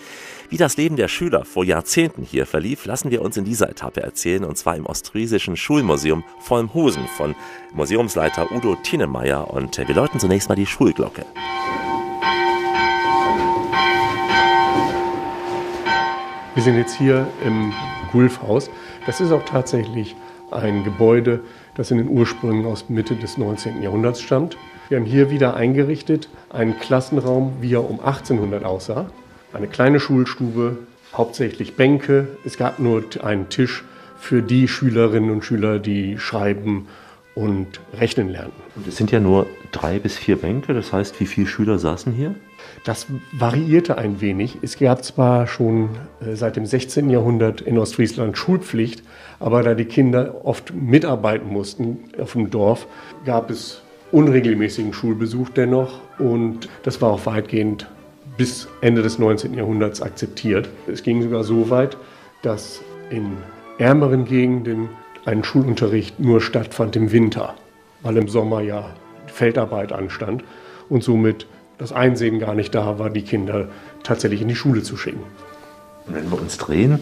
Wie das Leben der Schüler vor Jahrzehnten hier verlief, lassen wir uns in dieser Etappe erzählen, und zwar im Ostfriesischen Schulmuseum Vollmhusen von Museumsleiter Udo Tienemeyer. Und wir läuten zunächst mal die Schulglocke. Wir sind jetzt hier im Gulfhaus. Das ist auch tatsächlich ein Gebäude, das in den Ursprüngen aus Mitte des 19. Jahrhunderts stammt. Wir haben hier wieder eingerichtet einen Klassenraum, wie er um 1800 aussah. Eine kleine Schulstube, hauptsächlich Bänke. Es gab nur einen Tisch für die Schülerinnen und Schüler, die schreiben und rechnen lernten. Und es sind ja nur drei bis vier Bänke, das heißt, wie viele Schüler saßen hier? Das variierte ein wenig. Es gab zwar schon äh, seit dem 16. Jahrhundert in Ostfriesland Schulpflicht, aber da die Kinder oft mitarbeiten mussten auf dem Dorf, gab es unregelmäßigen Schulbesuch dennoch und das war auch weitgehend bis Ende des 19. Jahrhunderts akzeptiert. Es ging sogar so weit, dass in ärmeren Gegenden ein Schulunterricht nur stattfand im Winter, weil im Sommer ja Feldarbeit anstand und somit das Einsehen gar nicht da war, die Kinder tatsächlich in die Schule zu schicken. Und wenn wir uns drehen,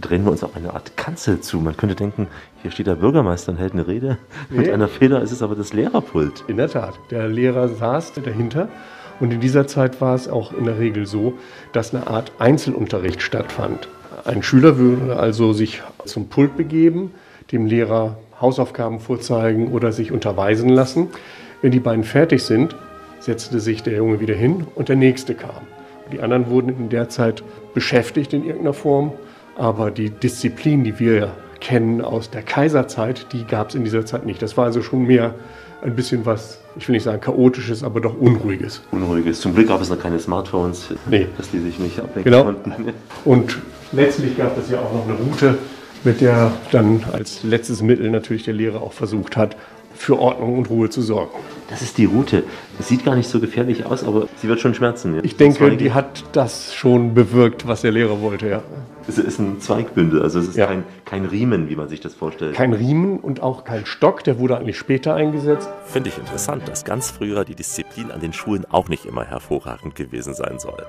drehen wir uns auf eine Art Kanzel zu. Man könnte denken, hier steht der Bürgermeister und hält eine Rede. Nee. Mit einer Feder ist es aber das Lehrerpult. In der Tat. Der Lehrer saß dahinter. Und in dieser Zeit war es auch in der Regel so, dass eine Art Einzelunterricht stattfand. Ein Schüler würde also sich zum Pult begeben, dem Lehrer Hausaufgaben vorzeigen oder sich unterweisen lassen. Wenn die beiden fertig sind, setzte sich der Junge wieder hin und der nächste kam. Die anderen wurden in der Zeit beschäftigt in irgendeiner Form, aber die Disziplin, die wir kennen aus der Kaiserzeit, die gab es in dieser Zeit nicht. Das war also schon mehr ein bisschen was, ich will nicht sagen chaotisches, aber doch unruhiges. Unruhiges. Zum Glück gab es noch keine Smartphones, nee. dass die sich nicht ablenken genau. konnten. Und letztlich gab es ja auch noch eine Route, mit der dann als letztes Mittel natürlich der Lehrer auch versucht hat, für Ordnung und Ruhe zu sorgen. Das ist die Route. Das sieht gar nicht so gefährlich aus, aber sie wird schon schmerzen. Ja? Ich denke, die hat das schon bewirkt, was der Lehrer wollte, ja. Es ist ein Zweigbündel, also es ist ja. kein, kein Riemen, wie man sich das vorstellt. Kein Riemen und auch kein Stock, der wurde eigentlich später eingesetzt. Finde ich interessant, dass ganz früher die Disziplin an den Schulen auch nicht immer hervorragend gewesen sein soll.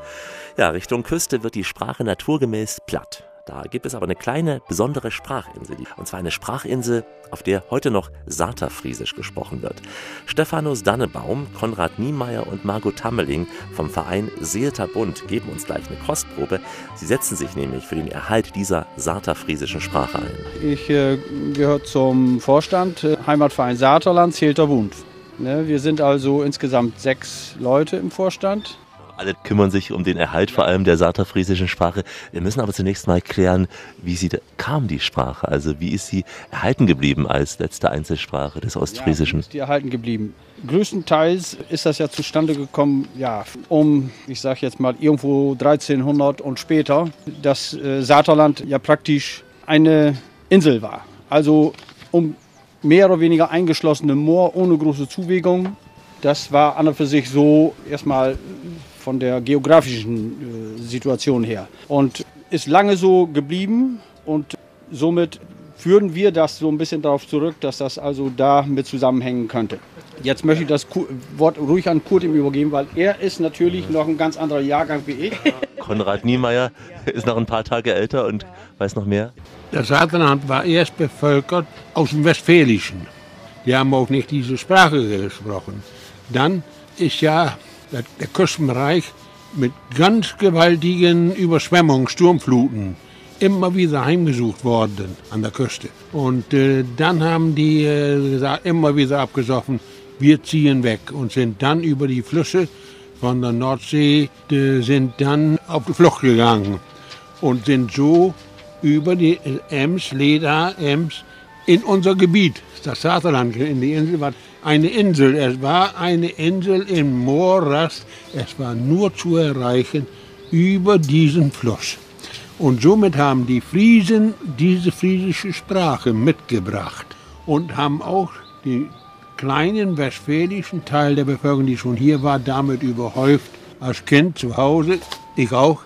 Ja, Richtung Küste wird die Sprache naturgemäß platt. Da gibt es aber eine kleine, besondere Sprachinsel. Und zwar eine Sprachinsel, auf der heute noch Saterfriesisch gesprochen wird. Stephanus Dannebaum, Konrad Niemeyer und Margot Tammeling vom Verein Seelter Bund geben uns gleich eine Kostprobe. Sie setzen sich nämlich für den Erhalt dieser Saterfriesischen Sprache ein. Ich äh, gehöre zum Vorstand äh, Heimatverein Saterland Seelter Bund. Ne, wir sind also insgesamt sechs Leute im Vorstand alle kümmern sich um den Erhalt vor allem der saterfriesischen Sprache. Wir müssen aber zunächst mal klären, wie sie kam, die Sprache. Also wie ist sie erhalten geblieben als letzte Einzelsprache des Ostfriesischen? Ja, ist die erhalten geblieben. Größtenteils ist das ja zustande gekommen, ja, um, ich sage jetzt mal, irgendwo 1300 und später, dass äh, Saterland ja praktisch eine Insel war. Also um mehr oder weniger eingeschlossene Moor ohne große Zuwegung. Das war an und für sich so erstmal von der geografischen äh, Situation her. Und ist lange so geblieben und somit führen wir das so ein bisschen darauf zurück, dass das also da mit zusammenhängen könnte. Jetzt möchte ich das Wort ruhig an Kurt ihm übergeben, weil er ist natürlich noch ein ganz anderer Jahrgang wie ich. Konrad Niemeyer ist noch ein paar Tage älter und weiß noch mehr. Das Saarland war erst bevölkert aus dem Westfälischen. Die haben auch nicht diese Sprache gesprochen. Dann ist ja der Küstenbereich mit ganz gewaltigen Überschwemmungen, Sturmfluten immer wieder heimgesucht worden an der Küste. Und äh, dann haben die äh, gesagt, immer wieder abgesoffen, wir ziehen weg und sind dann über die Flüsse von der Nordsee, äh, sind dann auf die Flucht gegangen und sind so über die Ems, Leda, Ems, in unser Gebiet, das Vaterland, in die Insel, eine Insel. Es war eine Insel im Moorrast. Es war nur zu erreichen über diesen Fluss. Und somit haben die Friesen diese friesische Sprache mitgebracht und haben auch den kleinen westfälischen Teil der Bevölkerung, die schon hier war, damit überhäuft. Als Kind zu Hause, ich auch,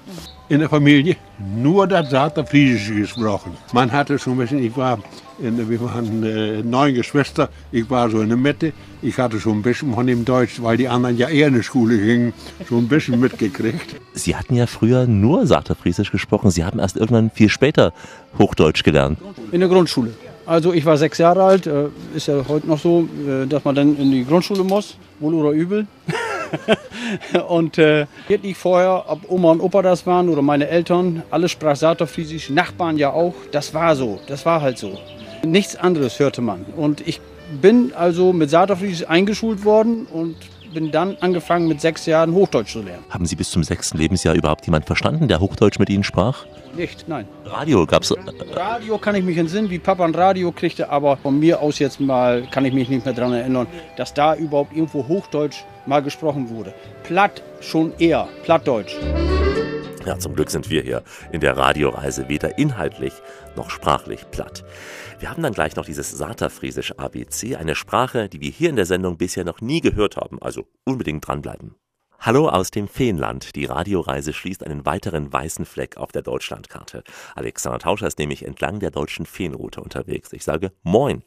in der Familie, nur das Saterfriesische gesprochen. Man hatte schon ein bisschen, ich war wir waren äh, neun Geschwister. Ich war so in der Mitte. Ich hatte schon ein bisschen von dem Deutsch, weil die anderen ja eher in die Schule gingen, schon ein bisschen mitgekriegt. Sie hatten ja früher nur Saterfriesisch gesprochen. Sie haben erst irgendwann viel später Hochdeutsch gelernt. In der Grundschule. Also ich war sechs Jahre alt, äh, ist ja heute noch so, äh, dass man dann in die Grundschule muss, wohl oder übel. und äh, wirklich vorher, ob Oma und Opa das waren oder meine Eltern, alles sprach Saterfriesisch, Nachbarn ja auch. Das war so, das war halt so. Nichts anderes hörte man. Und ich bin also mit Saterfriesisch eingeschult worden und bin dann angefangen mit sechs Jahren Hochdeutsch zu lernen. Haben Sie bis zum sechsten Lebensjahr überhaupt jemand verstanden, der Hochdeutsch mit Ihnen sprach? Nicht, nein. Radio gab es? Radio kann ich mich entsinnen, wie Papa ein Radio kriegte, aber von mir aus jetzt mal kann ich mich nicht mehr daran erinnern, dass da überhaupt irgendwo Hochdeutsch mal gesprochen wurde. Platt schon eher, Plattdeutsch. Ja, zum Glück sind wir hier in der Radioreise weder inhaltlich noch sprachlich platt. Wir haben dann gleich noch dieses Saterfriesisch ABC, eine Sprache, die wir hier in der Sendung bisher noch nie gehört haben, also unbedingt dranbleiben. Hallo aus dem Feenland. Die Radioreise schließt einen weiteren weißen Fleck auf der Deutschlandkarte. Alexander Tauscher ist nämlich entlang der deutschen Feenroute unterwegs. Ich sage Moin.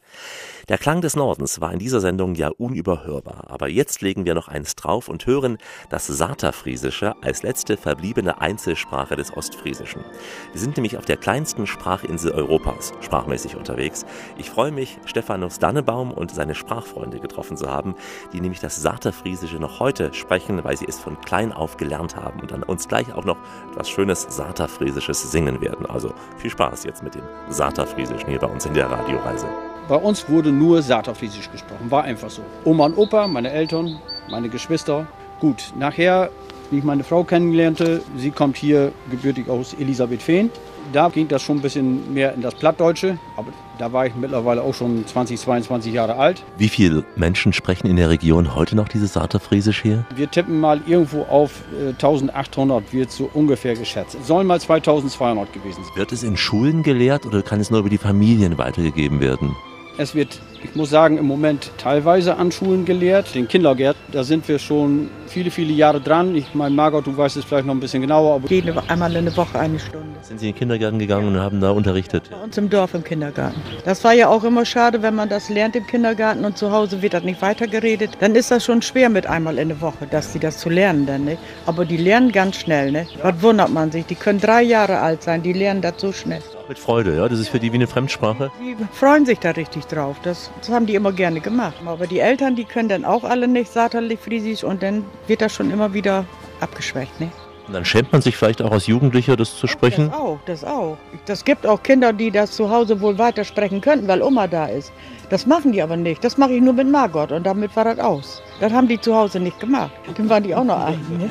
Der Klang des Nordens war in dieser Sendung ja unüberhörbar, aber jetzt legen wir noch eins drauf und hören das Saterfriesische als letzte verbliebene Einzelsprache des Ostfriesischen. Wir sind nämlich auf der kleinsten Sprachinsel Europas sprachmäßig unterwegs. Ich freue mich, Stephanus Dannebaum und seine Sprachfreunde getroffen zu haben, die nämlich das Saterfriesische noch heute sprechen, weil sie es von klein auf gelernt haben und dann uns gleich auch noch etwas schönes Saterfriesisches singen werden. Also viel Spaß jetzt mit dem Saterfriesischen hier bei uns in der Radioreise. Bei uns wurde nur Saterfriesisch gesprochen, war einfach so. Oma und Opa, meine Eltern, meine Geschwister. Gut, nachher, wie ich meine Frau kennenlernte, sie kommt hier gebürtig aus Elisabeth Fehn. Da ging das schon ein bisschen mehr in das Plattdeutsche, aber da war ich mittlerweile auch schon 20, 22 Jahre alt. Wie viele Menschen sprechen in der Region heute noch dieses Saterfriesisch hier? Wir tippen mal irgendwo auf äh, 1800, wird so ungefähr geschätzt. Es sollen mal 2200 gewesen sein. Wird es in Schulen gelehrt oder kann es nur über die Familien weitergegeben werden? Es wird, ich muss sagen, im Moment teilweise an Schulen gelehrt. Den Kindergärten, da sind wir schon viele, viele Jahre dran. Ich meine, Margot, du weißt es vielleicht noch ein bisschen genauer. Aber Jede, einmal in der Woche eine Stunde. Sind Sie in den Kindergarten gegangen und haben da unterrichtet? Bei uns im Dorf im Kindergarten. Das war ja auch immer schade, wenn man das lernt im Kindergarten und zu Hause wird das nicht weitergeredet. Dann ist das schon schwer mit einmal in der Woche, dass sie das zu lernen dann, nicht? Aber die lernen ganz schnell, ne? Was wundert man sich? Die können drei Jahre alt sein, die lernen das so schnell. Mit Freude, ja? Das ist für die wie eine Fremdsprache. Die freuen sich da richtig drauf. Das, das haben die immer gerne gemacht. Aber die Eltern, die können dann auch alle nicht saterlich Friesisch und dann wird das schon immer wieder abgeschwächt, ne? Und dann schämt man sich vielleicht auch als Jugendlicher, das zu sprechen? Das auch, das auch. Das gibt auch Kinder, die das zu Hause wohl weitersprechen könnten, weil Oma da ist. Das machen die aber nicht. Das mache ich nur mit Margot und damit war das aus. Das haben die zu Hause nicht gemacht. Dann waren die auch noch ein. Ne?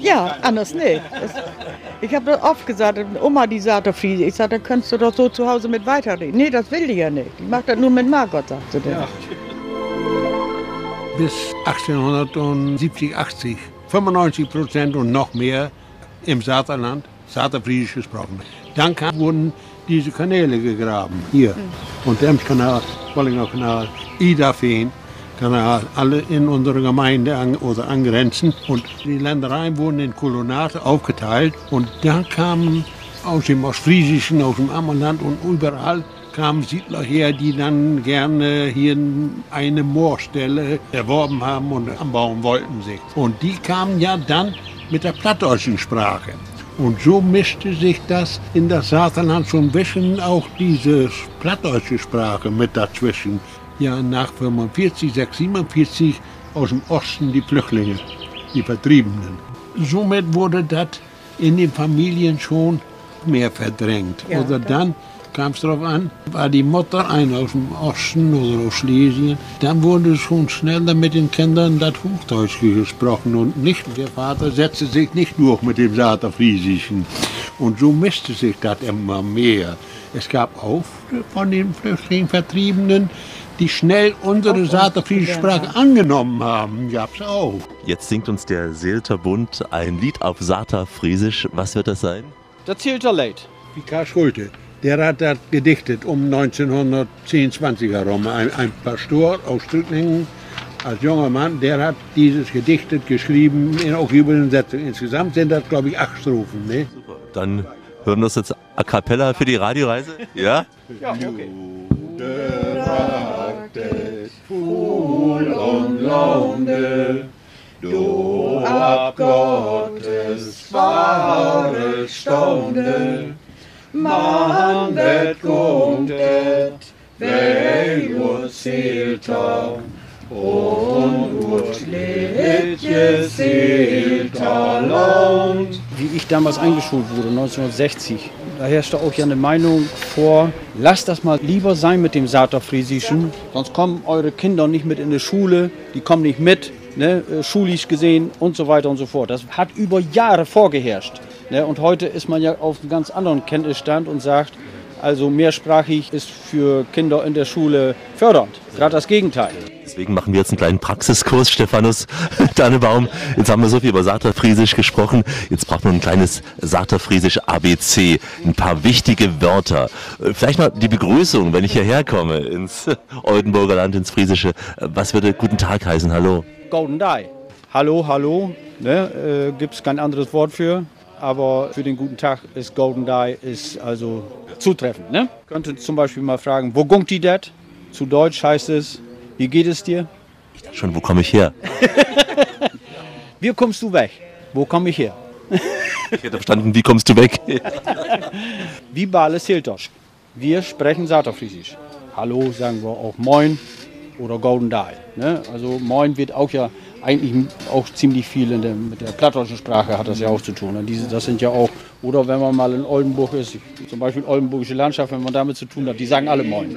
ja, anders nicht. Das, ich habe das oft gesagt, Oma, die sagt Friese. Ich sage, da könntest du doch so zu Hause mit weiterreden. Nee, das will die ja nicht. Die macht das nur mit Margot, sagt sie dann. Ja. Bis 1870, 80, 95 Prozent und noch mehr im Saterland, Saterfriesisch gesprochen. Dann kam, wurden diese Kanäle gegraben, hier. Und Emskanal, Bollinger Idafeen, Kanal, alle in unserer Gemeinde an, oder angrenzen. Und die Ländereien wurden in Kolonate aufgeteilt. Und da kamen aus dem Ostfriesischen, aus dem Ammerland und überall kamen Siedler her, die dann gerne hier eine Moorstelle erworben haben und anbauen wollten sich. Und die kamen ja dann mit der plattdeutschen Sprache. Und so mischte sich das in das Saterland so ein bisschen auch diese plattdeutsche Sprache mit dazwischen. Ja, nach 45, 6, 47 aus dem Osten die Flüchtlinge, die Vertriebenen. Somit wurde das in den Familien schon mehr verdrängt. Ja, Oder dann kam es darauf an, war die Mutter eine aus dem Osten oder aus Schlesien, dann wurde schon schneller mit den Kindern das Hochdeutsch gesprochen und nicht, der Vater setzte sich nicht nur mit dem Saterfriesischen. Und so mischte sich das immer mehr. Es gab auch von den Flüchtlingen Vertriebenen, die schnell unsere Saterfriesische Sprache angenommen haben, gab es auch. Jetzt singt uns der Seelter Bund ein Lied auf Saterfriesisch. Was wird das sein? Das Leid. Wie Karl Schulte. Der hat das gedichtet um 1910, 20 herum. Ein, ein Pastor aus Stücklingen, als junger Mann, der hat dieses gedichtet, geschrieben, in auch Übersetzung. Insgesamt sind das, glaube ich, acht Strophen. Ne? Super. Dann hören wir das jetzt a cappella für die Radioreise? Ja? Ja, okay. Du ab Gottes wahre Stunde, man det kundet, wer uns Seelter, und uns Liedje Seelter Laund. Wie ich damals eingeschult wurde, 1960, da herrschte auch ja eine Meinung vor, lasst das mal lieber sein mit dem Saterfriesischen, sonst kommen eure Kinder nicht mit in die Schule, die kommen nicht mit, ne, schulisch gesehen und so weiter und so fort. Das hat über Jahre vorgeherrscht. Ne, und heute ist man ja auf einem ganz anderen Kenntnisstand und sagt, also mehrsprachig ist für Kinder in der Schule fördernd. Gerade das Gegenteil. Deswegen machen wir jetzt einen kleinen Praxiskurs, Stephanus Dannebaum. Jetzt haben wir so viel über Saterfriesisch gesprochen. Jetzt braucht man ein kleines Saterfriesisch ABC. Ein paar wichtige Wörter. Vielleicht mal die Begrüßung, wenn ich hierher komme ins Oldenburger Land, ins Friesische. Was würde guten Tag heißen? Hallo. Golden Die. Hallo, hallo. Ne, äh, Gibt es kein anderes Wort für aber für den guten Tag ist Golden Die ist also zutreffend. Ne? Könnte zum Beispiel mal fragen, wo gungt die dat? Zu Deutsch heißt es, wie geht es dir? Ich dachte schon, wo komme ich her? wie kommst du weg? Wo komme ich her? ich hätte verstanden, wie kommst du weg? wie Bales Hiltosch. Wir sprechen Saterfriesisch. Hallo sagen wir auch Moin oder Golden Die. Ne? Also Moin wird auch ja eigentlich auch ziemlich viel der, mit der plattdeutschen Sprache hat das ja auch zu tun. Und diese, das sind ja auch, oder wenn man mal in Oldenburg ist, zum Beispiel Oldenburgische Landschaft, wenn man damit zu tun hat, die sagen alle Moin.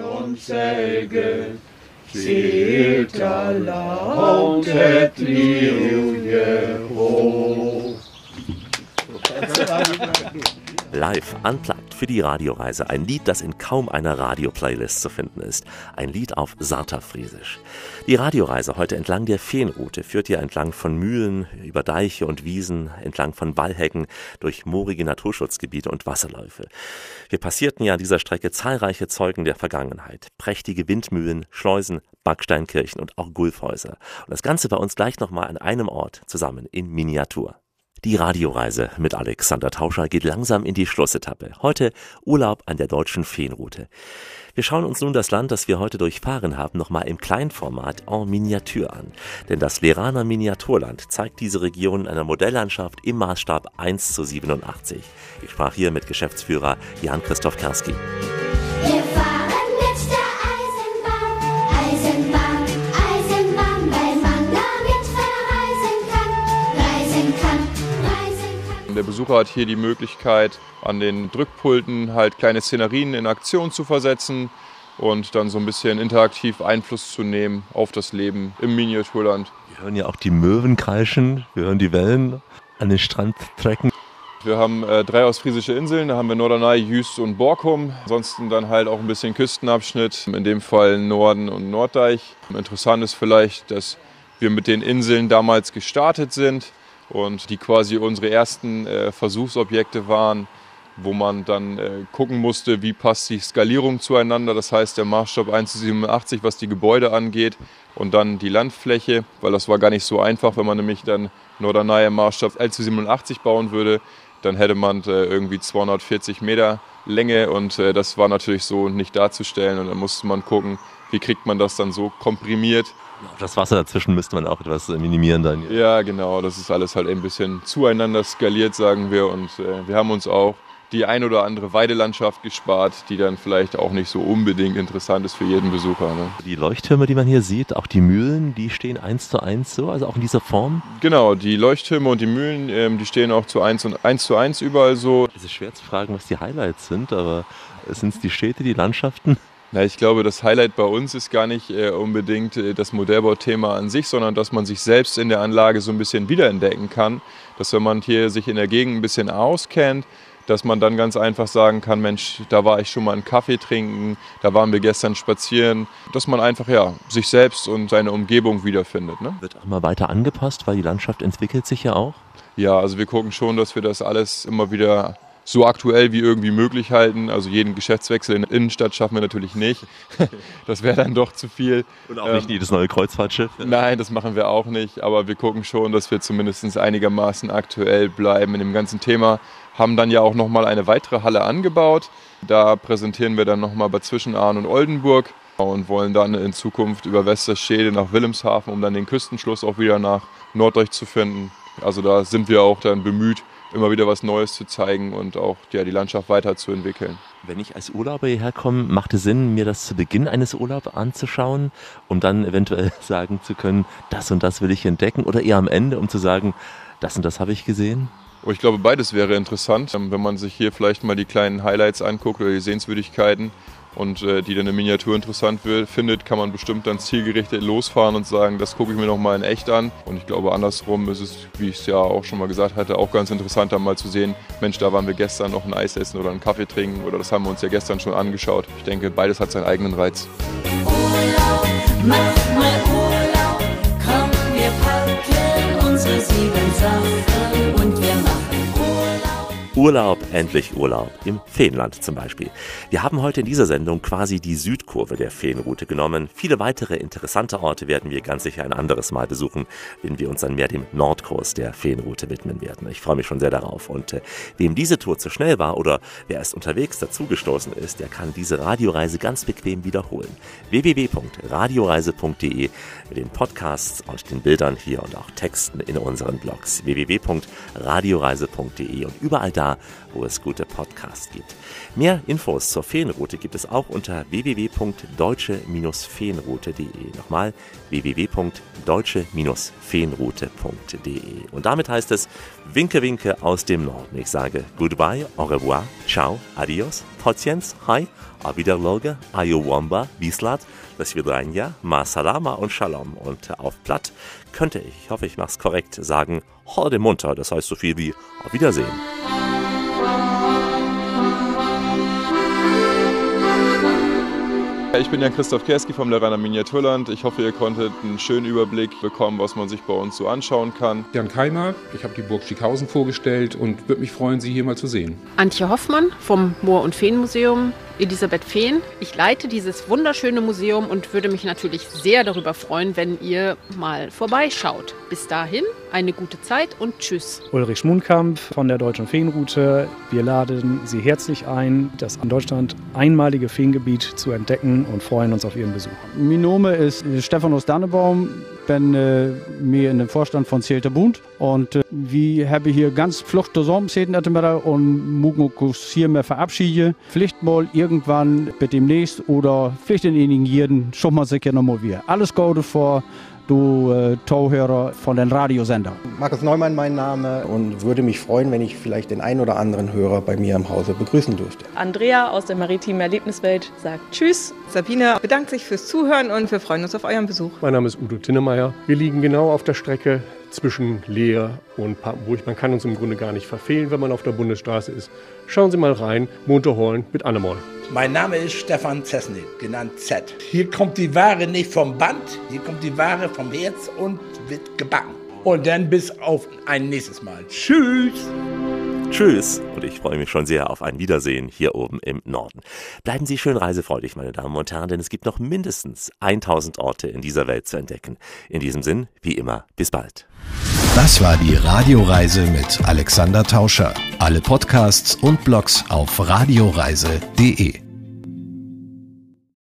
Live, unplugged für die Radioreise. Ein Lied, das in kaum einer Radio-Playlist zu finden ist. Ein Lied auf Sarterfriesisch. Die Radioreise heute entlang der Feenroute führt hier entlang von Mühlen, über Deiche und Wiesen, entlang von Wallhecken, durch moorige Naturschutzgebiete und Wasserläufe. Wir passierten ja an dieser Strecke zahlreiche Zeugen der Vergangenheit. Prächtige Windmühlen, Schleusen, Backsteinkirchen und auch Gulfhäuser. Und das Ganze bei uns gleich nochmal an einem Ort zusammen in Miniatur. Die Radioreise mit Alexander Tauscher geht langsam in die Schlussetappe. Heute Urlaub an der deutschen Feenroute. Wir schauen uns nun das Land, das wir heute durchfahren haben, nochmal im Kleinformat en Miniatur an. Denn das Leraner Miniaturland zeigt diese Region in einer Modelllandschaft im Maßstab 1 zu 87. Ich sprach hier mit Geschäftsführer Jan-Christoph Kerski. Wir Der Besucher hat hier die Möglichkeit, an den Drückpulten halt kleine Szenerien in Aktion zu versetzen und dann so ein bisschen interaktiv Einfluss zu nehmen auf das Leben im Miniaturland. Wir hören ja auch die Möwen kreischen, wir hören die Wellen an den Strand trecken. Wir haben äh, drei ostfriesische Inseln, da haben wir Norderney, Jüst und Borkum. Ansonsten dann halt auch ein bisschen Küstenabschnitt, in dem Fall Norden und Norddeich. Interessant ist vielleicht, dass wir mit den Inseln damals gestartet sind und die quasi unsere ersten äh, Versuchsobjekte waren, wo man dann äh, gucken musste, wie passt die Skalierung zueinander. Das heißt, der Maßstab 1 zu 87, was die Gebäude angeht und dann die Landfläche, weil das war gar nicht so einfach, wenn man nämlich dann Norderney im Maßstab 1 zu 87 bauen würde, dann hätte man äh, irgendwie 240 Meter Länge und äh, das war natürlich so nicht darzustellen und dann musste man gucken, wie kriegt man das dann so komprimiert. Das Wasser dazwischen müsste man auch etwas minimieren dann. Ja, genau, das ist alles halt ein bisschen zueinander skaliert, sagen wir und äh, wir haben uns auch die ein oder andere Weidelandschaft gespart, die dann vielleicht auch nicht so unbedingt interessant ist für jeden Besucher. Ne? Die Leuchttürme, die man hier sieht, auch die Mühlen, die stehen eins zu eins so, also auch in dieser Form. Genau, die Leuchttürme und die Mühlen, ähm, die stehen auch zu eins und eins zu eins überall so. Es ist schwer zu fragen, was die Highlights sind, aber sind es die Städte, die Landschaften? Na, ich glaube, das Highlight bei uns ist gar nicht äh, unbedingt äh, das Modellbauthema an sich, sondern dass man sich selbst in der Anlage so ein bisschen wiederentdecken kann. Dass wenn man hier sich in der Gegend ein bisschen auskennt, dass man dann ganz einfach sagen kann, Mensch, da war ich schon mal einen Kaffee trinken, da waren wir gestern spazieren, dass man einfach ja sich selbst und seine Umgebung wiederfindet. Ne? Wird auch mal weiter angepasst, weil die Landschaft entwickelt sich ja auch. Ja, also wir gucken schon, dass wir das alles immer wieder so aktuell wie irgendwie möglich halten. Also jeden Geschäftswechsel in der Innenstadt schaffen wir natürlich nicht. Das wäre dann doch zu viel. Und auch nicht jedes neue Kreuzfahrtschiff. Nein, das machen wir auch nicht. Aber wir gucken schon, dass wir zumindest einigermaßen aktuell bleiben in dem ganzen Thema. Haben dann ja auch nochmal eine weitere Halle angebaut. Da präsentieren wir dann nochmal bei Zwischenahn und Oldenburg und wollen dann in Zukunft über Westerschede nach Wilhelmshaven, um dann den Küstenschluss auch wieder nach Norddeutsch zu finden. Also da sind wir auch dann bemüht, immer wieder was Neues zu zeigen und auch ja, die Landschaft weiterzuentwickeln. Wenn ich als Urlauber hierher komme, macht es Sinn, mir das zu Beginn eines Urlaubs anzuschauen, um dann eventuell sagen zu können, das und das will ich entdecken oder eher am Ende, um zu sagen, das und das habe ich gesehen? Ich glaube, beides wäre interessant, Ähm, wenn man sich hier vielleicht mal die kleinen Highlights anguckt oder die Sehenswürdigkeiten und äh, die dann in Miniatur interessant will, findet, kann man bestimmt dann zielgerichtet losfahren und sagen, das gucke ich mir noch mal in echt an. Und ich glaube, andersrum ist es, wie ich es ja auch schon mal gesagt hatte, auch ganz interessant, dann mal zu sehen, Mensch, da waren wir gestern noch ein Eis essen oder einen Kaffee trinken oder das haben wir uns ja gestern schon angeschaut. Ich denke, beides hat seinen eigenen Reiz. Urlaub, mach mal Urlaub, komm, wir packen unsere sieben Sachen und wir machen Urlaub. Endlich Urlaub. Im Feenland zum Beispiel. Wir haben heute in dieser Sendung quasi die Südkurve der Feenroute genommen. Viele weitere interessante Orte werden wir ganz sicher ein anderes Mal besuchen, wenn wir uns dann mehr dem Nordkurs der Feenroute widmen werden. Ich freue mich schon sehr darauf. Und äh, wem diese Tour zu schnell war oder wer erst unterwegs dazugestoßen ist, der kann diese Radioreise ganz bequem wiederholen. www.radioreise.de mit den Podcasts und den Bildern hier und auch Texten in unseren Blogs. www.radioreise.de und überall da, wo es gute Podcasts gibt. Mehr Infos zur Feenroute gibt es auch unter www.deutsche-feenroute.de. Nochmal www.deutsche-feenroute.de. Und damit heißt es Winke Winke aus dem Norden. Ich sage Goodbye, au revoir, ciao, adios, pociens, hi, a wiederloge, ayowamba, bislat, das Vidranja, ma salama und shalom. Und auf Platt könnte ich, ich hoffe, ich mache es korrekt, sagen, Horde munter, das heißt so viel wie Auf Wiedersehen. Ich bin Jan Christoph Kerski vom Leraner Miniaturland. Ich hoffe, ihr konntet einen schönen Überblick bekommen, was man sich bei uns so anschauen kann. Jan Keimer, ich habe die Burg Schickhausen vorgestellt und würde mich freuen, Sie hier mal zu sehen. Antje Hoffmann vom Moor- und Feenmuseum. Elisabeth Fehn. Ich leite dieses wunderschöne Museum und würde mich natürlich sehr darüber freuen, wenn ihr mal vorbeischaut. Bis dahin eine gute Zeit und tschüss. Ulrich Schmunkamp von der Deutschen Feenroute. Wir laden Sie herzlich ein, das in Deutschland einmalige Feengebiet zu entdecken und freuen uns auf Ihren Besuch. Mein Name ist Stephanus Dannebaum, bin äh, mir in dem Vorstand von Zelte Bund und äh, wir haben hier ganz flucht zusammengesessen und mögen uns hier mehr verabschieden. Vielleicht mal irgendwann mit demnächst oder vielleicht in einigen Jahren schon mal sicher nochmal wieder. Alles Gute vor du äh, Tauhörer von den Radiosender. Markus Neumann mein Name und würde mich freuen, wenn ich vielleicht den einen oder anderen Hörer bei mir im Hause begrüßen dürfte. Andrea aus der maritimen Erlebniswelt sagt Tschüss. Sabine bedankt sich fürs Zuhören und wir freuen uns auf euren Besuch. Mein Name ist Udo Tinnemeyer. Wir liegen genau auf der Strecke zwischen Leer und Papenburg. Man kann uns im Grunde gar nicht verfehlen, wenn man auf der Bundesstraße ist. Schauen Sie mal rein, Monterhorn mit Annemoll. Mein Name ist Stefan Zesny, genannt Z. Hier kommt die Ware nicht vom Band, hier kommt die Ware vom Herz und wird gebacken. Und dann bis auf ein nächstes Mal. Tschüss! Tschüss und ich freue mich schon sehr auf ein Wiedersehen hier oben im Norden. Bleiben Sie schön reisefreudig, meine Damen und Herren, denn es gibt noch mindestens 1000 Orte in dieser Welt zu entdecken. In diesem Sinn, wie immer, bis bald. Das war die Radioreise mit Alexander Tauscher. Alle Podcasts und Blogs auf radioreise.de.